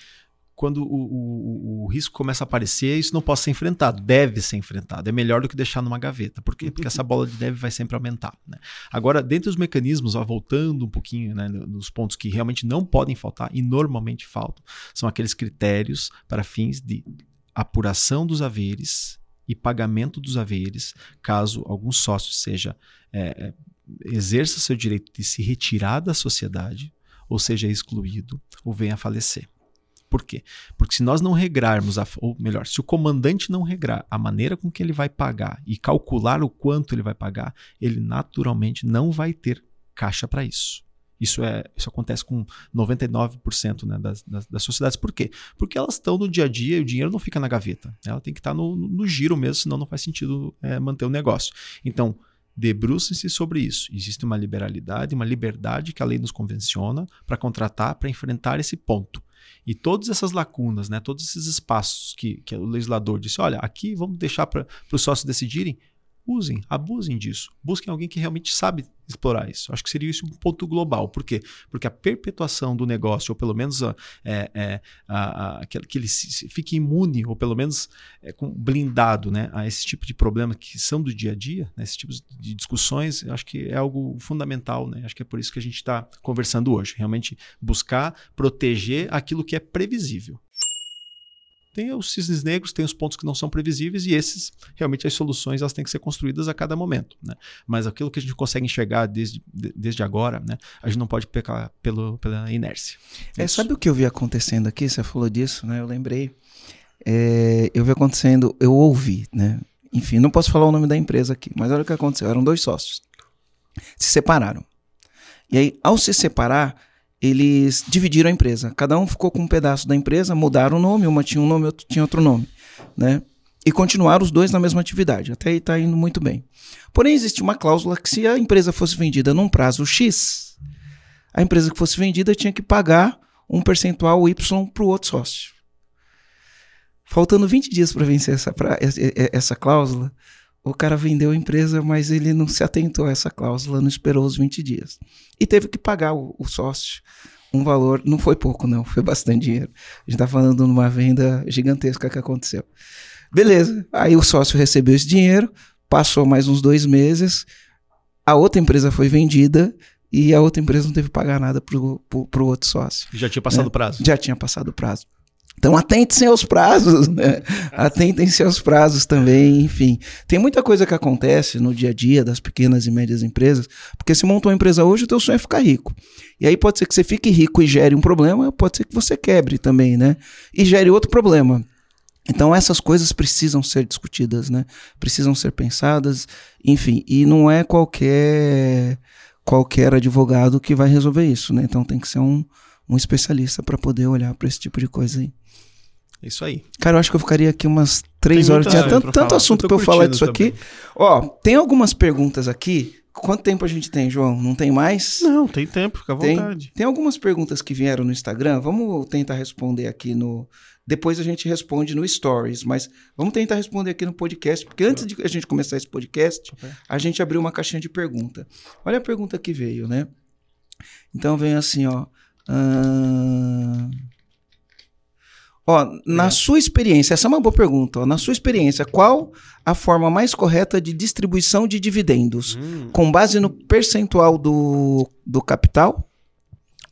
quando o, o- o- risco começa a aparecer, isso não possa ser enfrentado. Deve ser enfrentado. É melhor do que deixar numa gaveta. Por quê? Porque essa bola de neve vai sempre aumentar. né? Agora, dentre os mecanismos, ó, voltando um pouquinho né, nos pontos que realmente não podem faltar e normalmente faltam, são aqueles critérios para fins de apuração dos haveres e pagamento dos haveres, caso algum sócio seja é, é, exerça seu direito de se retirar da sociedade, ou seja excluído, ou venha a falecer. Por quê? Porque se nós não regrarmos, a, ou melhor, se o comandante não regrar a maneira com que ele vai pagar e calcular o quanto ele vai pagar, ele naturalmente não vai ter caixa para isso. Isso, é, isso acontece com 99% né, das, das, das sociedades. Por quê? Porque elas estão no dia a dia e o dinheiro não fica na gaveta. Ela tem que estar no, no giro mesmo, senão não faz sentido é, manter o negócio. Então, debrucem-se sobre isso. Existe uma liberalidade, uma liberdade que a lei nos convenciona para contratar, para enfrentar esse ponto. E todas essas lacunas, né, todos esses espaços que, que o legislador disse, olha, aqui vamos deixar para os sócios decidirem, usem, abusem disso. Busquem alguém que realmente sabe explorar isso. Acho que seria isso um ponto global. Por quê? Porque a perpetuação do negócio, ou pelo menos a, é, é, a, a, que, ele se, se fique imune, ou pelo menos é, blindado né, a esse tipo de problema que são do dia a dia, né, esse tipo de discussões, acho que é algo fundamental. Né? Acho que é por isso que a gente está conversando hoje. Realmente buscar proteger aquilo que é previsível. Tem os cisnes negros, tem os pontos que não são previsíveis e esses, realmente, as soluções elas têm que ser construídas a cada momento. Né? Mas aquilo que a gente consegue enxergar desde, desde agora, né, a gente não pode pecar pelo, pela inércia. É, sabe o que eu vi acontecendo aqui? Você falou disso, né? Eu lembrei. É, eu vi acontecendo, eu ouvi, né? Enfim, não posso falar o nome da empresa aqui, mas olha o que aconteceu. Eram dois sócios. Se separaram. E aí, ao se separar, eles dividiram a empresa. Cada um ficou com um pedaço da empresa, mudaram o nome, uma tinha um nome, outra tinha outro nome, né? E continuaram os dois na mesma atividade. Até aí está indo muito bem. Porém, existe uma cláusula que se a empresa fosse vendida num prazo X, a empresa que fosse vendida tinha que pagar um percentual Y para o outro sócio. Faltando 20 dias para vencer essa, pra, essa cláusula, o cara vendeu a empresa, mas ele não se atentou a essa cláusula, não esperou os 20 dias. E teve que pagar o, o sócio um valor, não foi pouco, não, foi bastante dinheiro. A gente está falando de uma venda gigantesca que aconteceu. Beleza, aí o sócio recebeu esse dinheiro, passou mais uns dois meses, a outra empresa foi vendida e a outra empresa não teve que pagar nada para o outro sócio. Já tinha passado o né? prazo. Já tinha passado o prazo. Então atentem-se aos prazos, né? Atentem-se aos prazos também, enfim. Tem muita coisa que acontece no dia a dia das pequenas e médias empresas, porque se monta uma empresa hoje, o teu sonho é ficar rico. E aí pode ser que você fique rico e gere um problema, pode ser que você quebre também, né? E gere outro problema. Então essas coisas precisam ser discutidas, né? Precisam ser pensadas, enfim, e não é qualquer qualquer advogado que vai resolver isso, né? Então tem que ser um, um especialista para poder olhar para esse tipo de coisa aí. É isso aí. Cara, eu acho que eu ficaria aqui umas três horas. Tinha tanto, tanto assunto para eu falar disso também. aqui. Ó, tem algumas perguntas aqui. Quanto tempo a gente tem, João? Não tem mais? Não, tem tempo, fica à tem, vontade. Tem algumas perguntas que vieram no Instagram. Vamos tentar responder aqui no. Depois a gente responde no Stories, mas vamos tentar responder aqui no podcast, porque antes de a gente começar esse podcast, a gente abriu uma caixinha de pergunta. Olha a pergunta que veio, né? Então vem assim, ó. Uh... Ó, na sua experiência, essa é uma boa pergunta. Ó, na sua experiência, qual a forma mais correta de distribuição de dividendos? Hum. Com base no percentual do, do capital?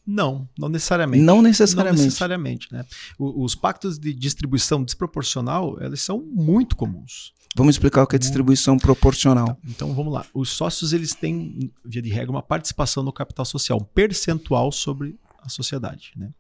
Não, não necessariamente. Não necessariamente. Não necessariamente, né? O, os pactos de distribuição desproporcional, eles são muito comuns. Vamos explicar o que é distribuição proporcional. Tá, então vamos lá. Os sócios eles têm, via de regra, uma participação no capital social, um percentual sobre a sociedade. Né?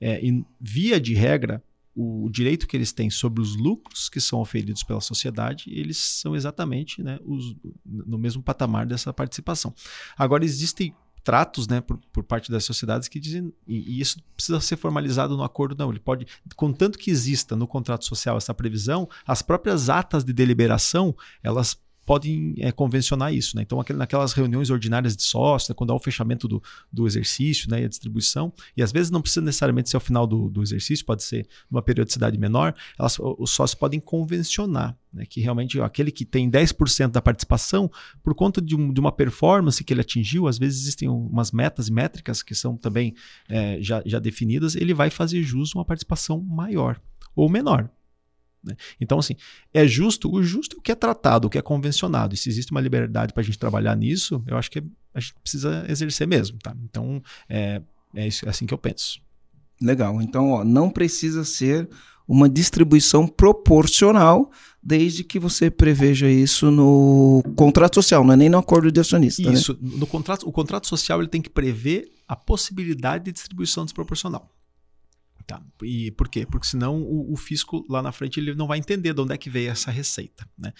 É, e via de regra, o direito que eles têm sobre os lucros que são oferidos pela sociedade, eles são exatamente né, os, no mesmo patamar dessa participação. Agora, existem tratos né, por, por, parte das sociedades que dizem, e, e, isso precisa ser formalizado no acordo, não. Ele pode, contanto que exista no contrato social essa previsão, as próprias atas de deliberação, elas podem é, convencionar isso. Né? Então, naquelas reuniões ordinárias de sócio, né, quando há o fechamento do, do exercício né, e a distribuição, e às vezes não precisa necessariamente ser ao final do, do exercício, pode ser uma periodicidade menor, elas, os sócios podem convencionar né, que realmente aquele que tem 10% da participação, por conta de, um, de, uma performance que ele atingiu, às vezes existem umas metas e métricas que são também é, já, já definidas, ele vai fazer jus a uma participação maior ou menor. Né? Então, assim, é justo, o justo é o que é tratado, o que é convencionado. E se existe uma liberdade para a gente trabalhar nisso, eu acho que a gente precisa exercer mesmo. Tá? Então, é, é, isso, é assim que eu penso. Legal. Então, ó, não precisa ser uma distribuição proporcional, desde que você preveja isso no contrato social, não é nem no acordo de acionista. Né? Isso. Né? No contrato, o contrato social ele tem que prever a possibilidade de distribuição desproporcional. Tá. E por quê? Porque senão o, o, fisco lá na frente ele não vai entender de onde é que veio essa receita. Né?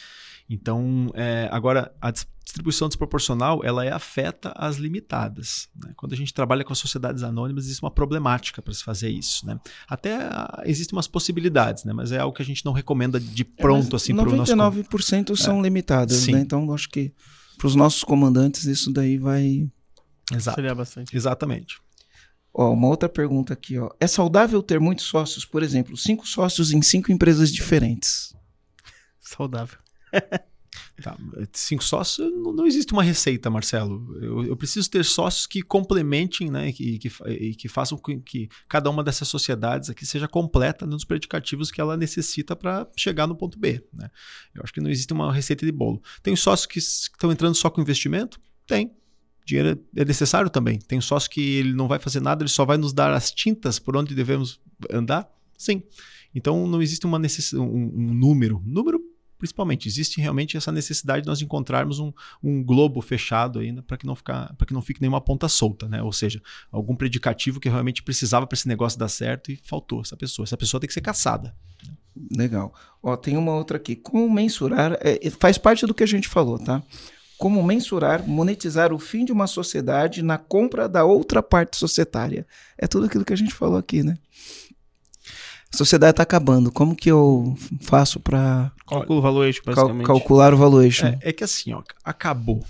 Então, é, agora, a distribuição desproporcional ela é afeta as limitadas. Né? Quando a gente trabalha com as sociedades anônimas, existe uma problemática para se fazer isso. Né? Até uh, existem umas possibilidades, né? mas é algo que a gente não recomenda de é, pronto é, assim para o nosso. 99% são é. limitadas, né? então acho que para os nossos comandantes isso daí vai. Exato. Seria bastante. Exatamente. Ó, uma outra pergunta aqui, ó. É saudável ter muitos sócios, por exemplo, cinco sócios em cinco empresas diferentes? [LAUGHS] Saudável. [LAUGHS] tá, cinco sócios, não, não, existe uma receita, Marcelo. Eu, eu, preciso ter sócios que complementem, né, e que, que, que façam com que cada uma dessas sociedades aqui seja completa nos predicativos que ela necessita para chegar no ponto B. Né? Eu acho que não existe uma receita de bolo. Tem sócios que estão entrando só com investimento? Tem dinheiro é necessário também. Tem sócio que ele não vai fazer nada, ele só vai nos dar as tintas por onde devemos andar? Sim. Então não existe uma necess... um, um número, número principalmente existe realmente essa necessidade de nós encontrarmos um, um globo fechado ainda para que não ficar para que não fique nenhuma ponta solta, né? Ou seja, algum predicativo que realmente precisava para esse negócio dar certo e faltou essa pessoa. Essa pessoa tem que ser caçada. Legal. Ó, tem uma outra aqui. Como mensurar? é, faz parte do que a gente falou, tá? Como mensurar, monetizar o fim de uma sociedade na compra da outra parte societária. É tudo aquilo que a gente falou aqui, né? A sociedade está acabando. Como que eu faço para Calcula o valuation, cal- basicamente. calcular o valuation? É, é que assim, ó, acabou.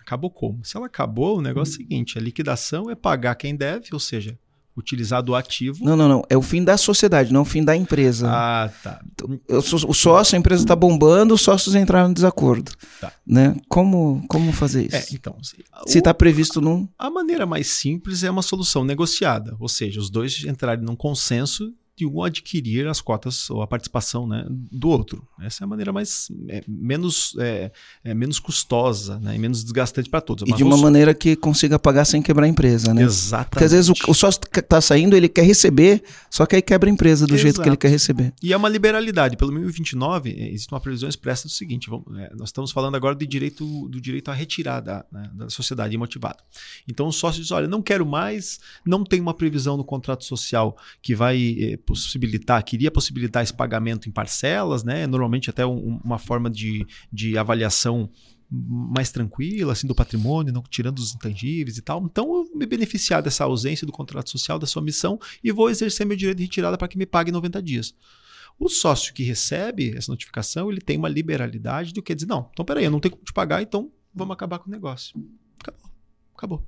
Acabou como? Se ela acabou, o negócio é o seguinte: a liquidação é pagar quem deve, ou seja, utilizar do ativo. Não, não, não. É o fim da sociedade, não o fim da empresa. Ah, tá. Eu sou- o sócio, a empresa está bombando, os sócios entraram em desacordo. Tá. Né? Como, como fazer isso? É, então, se, Se o- está previsto num. a maneira mais simples é uma solução negociada, ou seja, os dois entrarem num consenso de um adquirir as cotas ou a participação né, do outro. Essa é a maneira mais é, menos é, é menos custosa né, e menos desgastante para todos. É E de uma maneira que consiga pagar sem quebrar a empresa, né? Exatamente. Porque às vezes o, o sócio que tá saindo, ele quer receber, só que aí quebra a empresa do jeito que ele Exato. quer receber. E é uma liberalidade. Pelo 1029, eh, existe uma previsão expressa do seguinte: vamos- eh, nós estamos falando agora de direito, do direito à retirada né, da sociedade imotivada. Então o sócio diz: olha, não quero mais, não tem uma previsão no contrato social que vai eh, possibilitar, queria possibilitar esse pagamento em parcelas, né? Normalmente até um- uma forma de, de avaliação mais tranquila, assim, do patrimônio, não tirando os intangíveis e tal. Então, eu me beneficiar dessa ausência do contrato social, da sua missão, e vou exercer meu direito de retirada para que me pague em 90 dias. O sócio que recebe essa notificação, ele tem uma liberalidade do que dizer, não, então peraí, eu não tenho como te pagar, então vamos acabar com o negócio. Acabou. Acabou.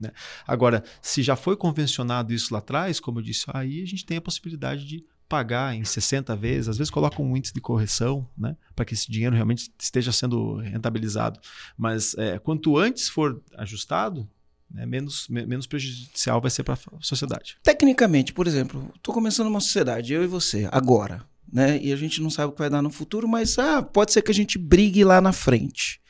Né? Agora, se já foi convencionado isso lá atrás, como eu disse, aí a gente tem a possibilidade de pagar em 60 vezes, às vezes coloca um índice de correção, né, para que esse dinheiro realmente esteja sendo rentabilizado. Mas é, quanto antes for ajustado, né, menos, me- menos prejudicial vai ser para a sociedade. Tecnicamente, por exemplo, estou começando uma sociedade, eu e você, agora, né? E a gente não sabe o que vai dar no futuro, mas ah, pode ser que a gente brigue lá na frente.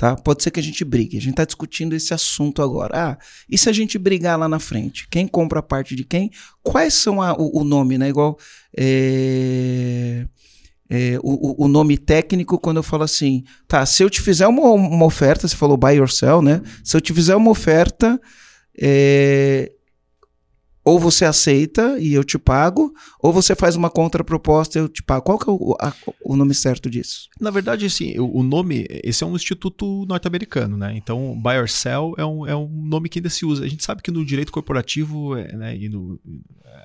Tá? Pode ser que a gente brigue. A gente está discutindo esse assunto agora. Ah, e se a gente brigar lá na frente? Quem compra a parte de quem? Quais são a- o, o nome, né? Igual é, é, o, o- nome técnico quando eu falo assim, tá, se eu te fizer uma, uma oferta, você falou buy or sell, né? Se eu te fizer uma oferta, é, ou você aceita e eu te pago, ou você faz uma contraproposta e eu te pago. Qual que é o, a- o nome certo disso? Na verdade, assim, o, o nome, esse é um instituto norte-americano, né? Então, buy or sell é um, é um nome que ainda se usa. A gente sabe que no direito corporativo é, né, e no-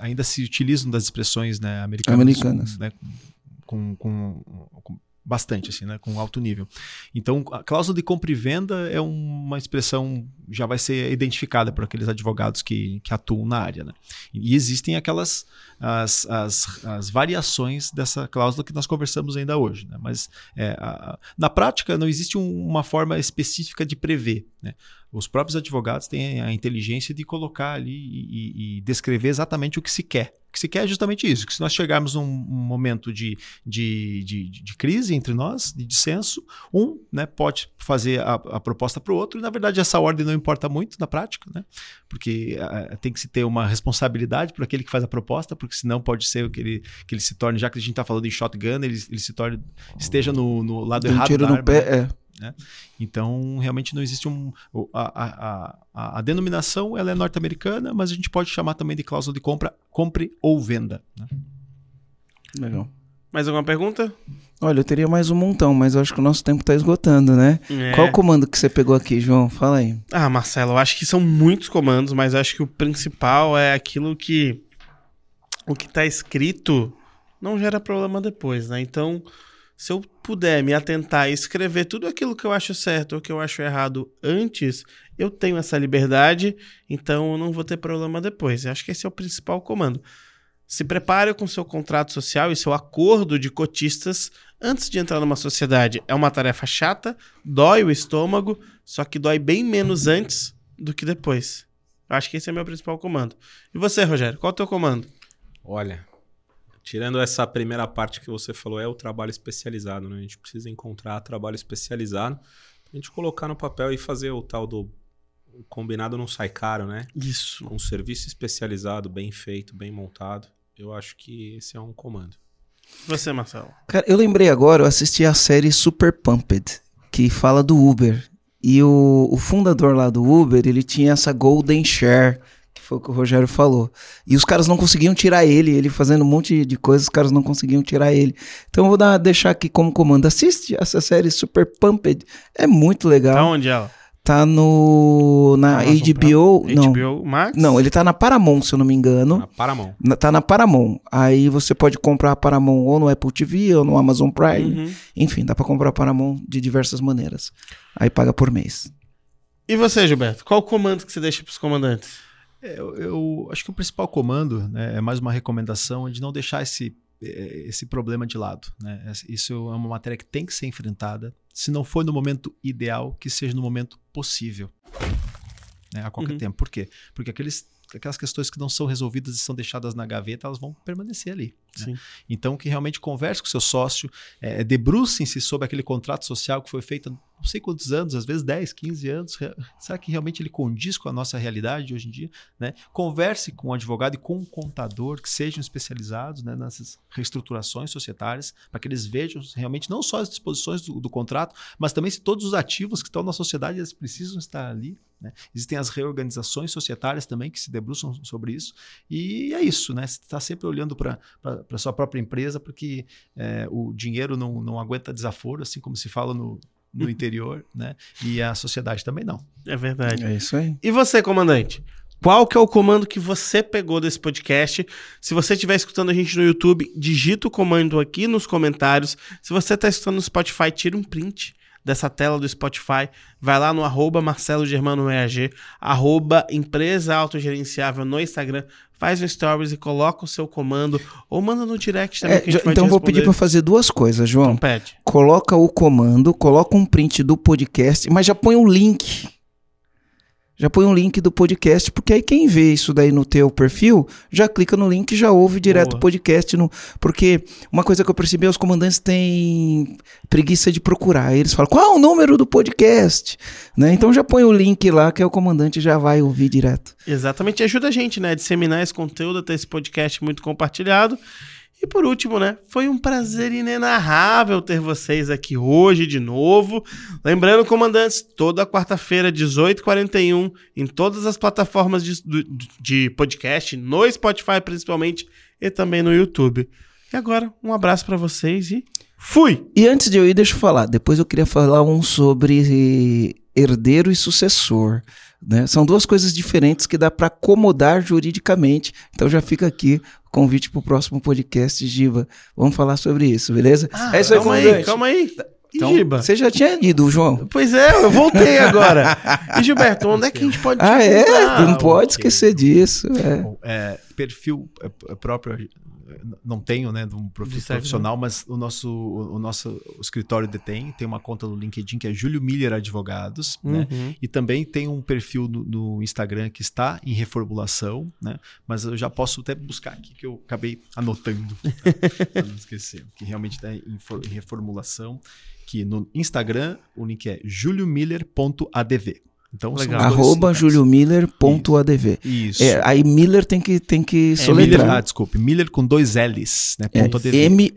ainda se utilizam das expressões né, americanas, Americanas. né, com, com- com bastante, assim, né, com alto nível. Então, a cláusula de compra e venda é uma expressão já vai ser identificada por aqueles advogados que, que atuam na área, né? E existem aquelas as, as, as variações dessa cláusula que nós conversamos ainda hoje, né? Mas é, a- na prática não existe um- uma forma específica de prever, né? Os próprios advogados têm a inteligência de colocar ali e, e- e descrever exatamente o que se quer. O que se quer é justamente isso, que se nós chegarmos num um momento de, de, de, de crise entre nós, de dissenso, um né, pode fazer a, a proposta para o outro, e na verdade essa ordem não importa muito na prática, né? porque ah, tem que se ter uma responsabilidade por aquele que faz a proposta, porque senão pode ser que ele, que ele se torne, já que a gente está falando em shotgun, ele, ele se torne, esteja no, no lado Um errado tiro da no arma, pé, né? Então, realmente não existe um. A, a, a, a denominação ela é norte-americana, mas a gente pode chamar também de cláusula de compra, compre ou venda. né? Legal. Mais alguma pergunta? Olha, eu teria mais um montão, mas eu acho que o nosso tempo está esgotando, né? É. Qual o comando que você pegou aqui, João? Fala aí. Ah, Marcelo, eu acho que são muitos comandos, mas eu acho que o principal é aquilo que o que tá escrito não gera problema depois, né? Então, se eu puder me atentar e escrever tudo aquilo que eu acho certo ou que eu acho errado antes, eu tenho essa liberdade, então eu não vou ter problema depois. Eu acho que esse é o principal comando. Se prepare com seu contrato social e seu acordo de cotistas antes de entrar numa sociedade. É uma tarefa chata, dói o estômago, só que dói bem menos antes do que depois. Eu acho que esse é meu principal comando. E você, Rogério, qual é o teu comando? Olha, tirando essa primeira parte que você falou, é o trabalho especializado, né? A gente precisa encontrar trabalho especializado pra gente colocar no papel e fazer o tal do o combinado não sai caro, né? Isso. Um serviço especializado, bem feito, bem montado. eu acho que esse é um comando. Você, Marcelo. Cara, eu lembrei agora, eu assisti a série Super Pumped, que fala do Uber. E o, o fundador lá do Uber, ele tinha essa Golden Share, que foi o que o Rogério falou. E os caras não conseguiam tirar ele, ele fazendo um monte de coisas, os caras não conseguiam tirar ele. Então eu vou dar, deixar aqui como comando. Assiste essa série Super Pumped, é muito legal. Tá onde ela? Tá no na Amazon HBO, Prime? não. HBO Max? Não, ele tá na Paramount, se eu não me engano. Na Paramount. Na- Tá na Paramount. Aí você pode comprar a Paramount ou no Apple TV ou no Amazon Prime. Uhum. Enfim, dá pra comprar a Paramount de diversas maneiras. Aí paga por mês. E você, Gilberto? Qual o comando que você deixa pros comandantes? É, eu, eu acho que o principal comando né, é mais uma recomendação de não deixar esse, eh, esse problema de lado. Né? Isso é uma matéria que tem que ser enfrentada. Se não for no momento ideal, que seja no momento possível. Né, a qualquer Uhum. tempo. Por quê? Porque aqueles, aquelas questões que não são resolvidas e são deixadas na gaveta, elas vão permanecer ali. né? Então, que realmente converse com o seu sócio, é, debrucem-se sobre aquele contrato social que foi feito há não sei quantos anos, às vezes 10, 15 anos. Será que realmente ele condiz com a nossa realidade de hoje em dia? Né? Converse com o advogado e com o contador que sejam especializados né, nessas reestruturações societárias, para que eles vejam realmente não só as disposições do, do contrato, mas também se todos os ativos que estão na sociedade eles precisam estar ali. Né? Existem as reorganizações societárias também que se debruçam sobre isso. E é isso, né? Você está sempre olhando para a sua própria empresa, porque é, o dinheiro não, não aguenta desaforo, assim como se fala no, no [LAUGHS] interior, né? E a sociedade também não. É verdade. É isso aí. E você, comandante? Qual que é o comando que você pegou desse podcast? Se você estiver escutando a gente no YouTube, digita o comando aqui nos comentários. Se você está escutando no Spotify, tira um print dessa tela do Spotify. Vai lá no arroba Marcelo Germano EAG, arroba Empresa Autogerenciável no Instagram. Faz um stories e coloca o seu comando. Ou manda no direct também É, que a gente vai então te vou pedir pra fazer duas coisas, João. Então pede. Coloca o comando, coloca um print do podcast, mas já põe um link. Já põe um link do podcast, porque aí quem vê isso daí no teu perfil, já clica no link e já ouve direto o podcast. No, porque uma coisa que eu percebi, é os comandantes têm preguiça de procurar. Eles falam, qual é o número do podcast? Né? Então já põe o link lá, que aí o comandante já vai ouvir direto. Exatamente, ajuda a gente, né, a disseminar esse conteúdo, a ter esse podcast muito compartilhado. E por último, né, foi um prazer inenarrável ter vocês aqui hoje de novo. Lembrando, comandantes, toda quarta-feira, 18h41, em todas as plataformas de, de podcast, no Spotify principalmente, e também no YouTube. E agora, um abraço pra vocês e fui! E antes de eu ir, deixa eu falar. Depois eu queria falar um sobre herdeiro e sucessor. Né? São duas coisas diferentes que dá para acomodar juridicamente. Então já fica aqui convite para o próximo podcast, Giba. Vamos falar sobre isso, beleza? é isso aí, calma aí, calma aí. Então, Giba? você já tinha ido, João. Pois é, eu voltei agora. E Gilberto, onde é que a gente pode Ah, é? Não pode ok. esquecer disso. é. É, perfil é, é próprio, não tenho, né, de um Instagram. profissional, mas o nosso, o, o nosso escritório detém, tem uma conta no LinkedIn que é Júlio Miller Advogados, né? Uhum. E também tem um perfil no, no Instagram que está em reformulação, né? Mas eu já posso até buscar aqui que eu acabei anotando, [LAUGHS] para não esquecer, que realmente está em reformulação. Que no Instagram o link é juliomiller.adv. Então Legal. Arroba juliomiller.adv. Isso. É, aí Miller tem que, tem que É, soletrar. Miller, ah, desculpe, Miller com dois L's, né? É, ADV.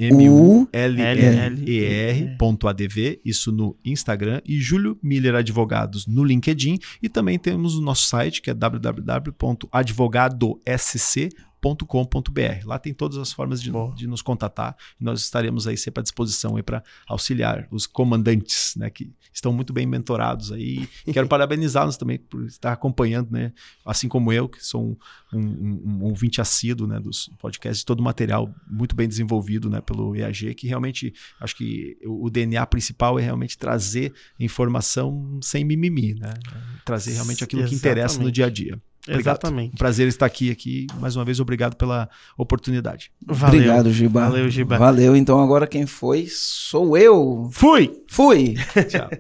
M-U-L-L-E-R ponto ADV, isso no Instagram, e Júlio Miller Advogados no LinkedIn, e também temos o nosso site, que é www.advogadosc.com.br. Lá tem todas as formas de, de nos contatar, e nós estaremos aí sempre à disposição para auxiliar os comandantes, né? Que estão muito bem mentorados aí. E Quero parabenizá-los também por estar acompanhando, né? Assim como eu, que sou um, um, um- ouvinte assíduo né, dos podcasts, todo o material muito bem desenvolvido né, pelo EAG, que realmente acho que o, DNA principal é realmente trazer informação sem mimimi, né? Trazer realmente aquilo que interessa no Exatamente. dia a dia. Obrigado. Exatamente. Um prazer estar aqui, aqui. Mais uma vez, obrigado pela oportunidade. Valeu. Obrigado, Giba. Valeu, Giba. Valeu. Então agora quem foi sou eu. Fui! Fui. [LAUGHS] Tchau.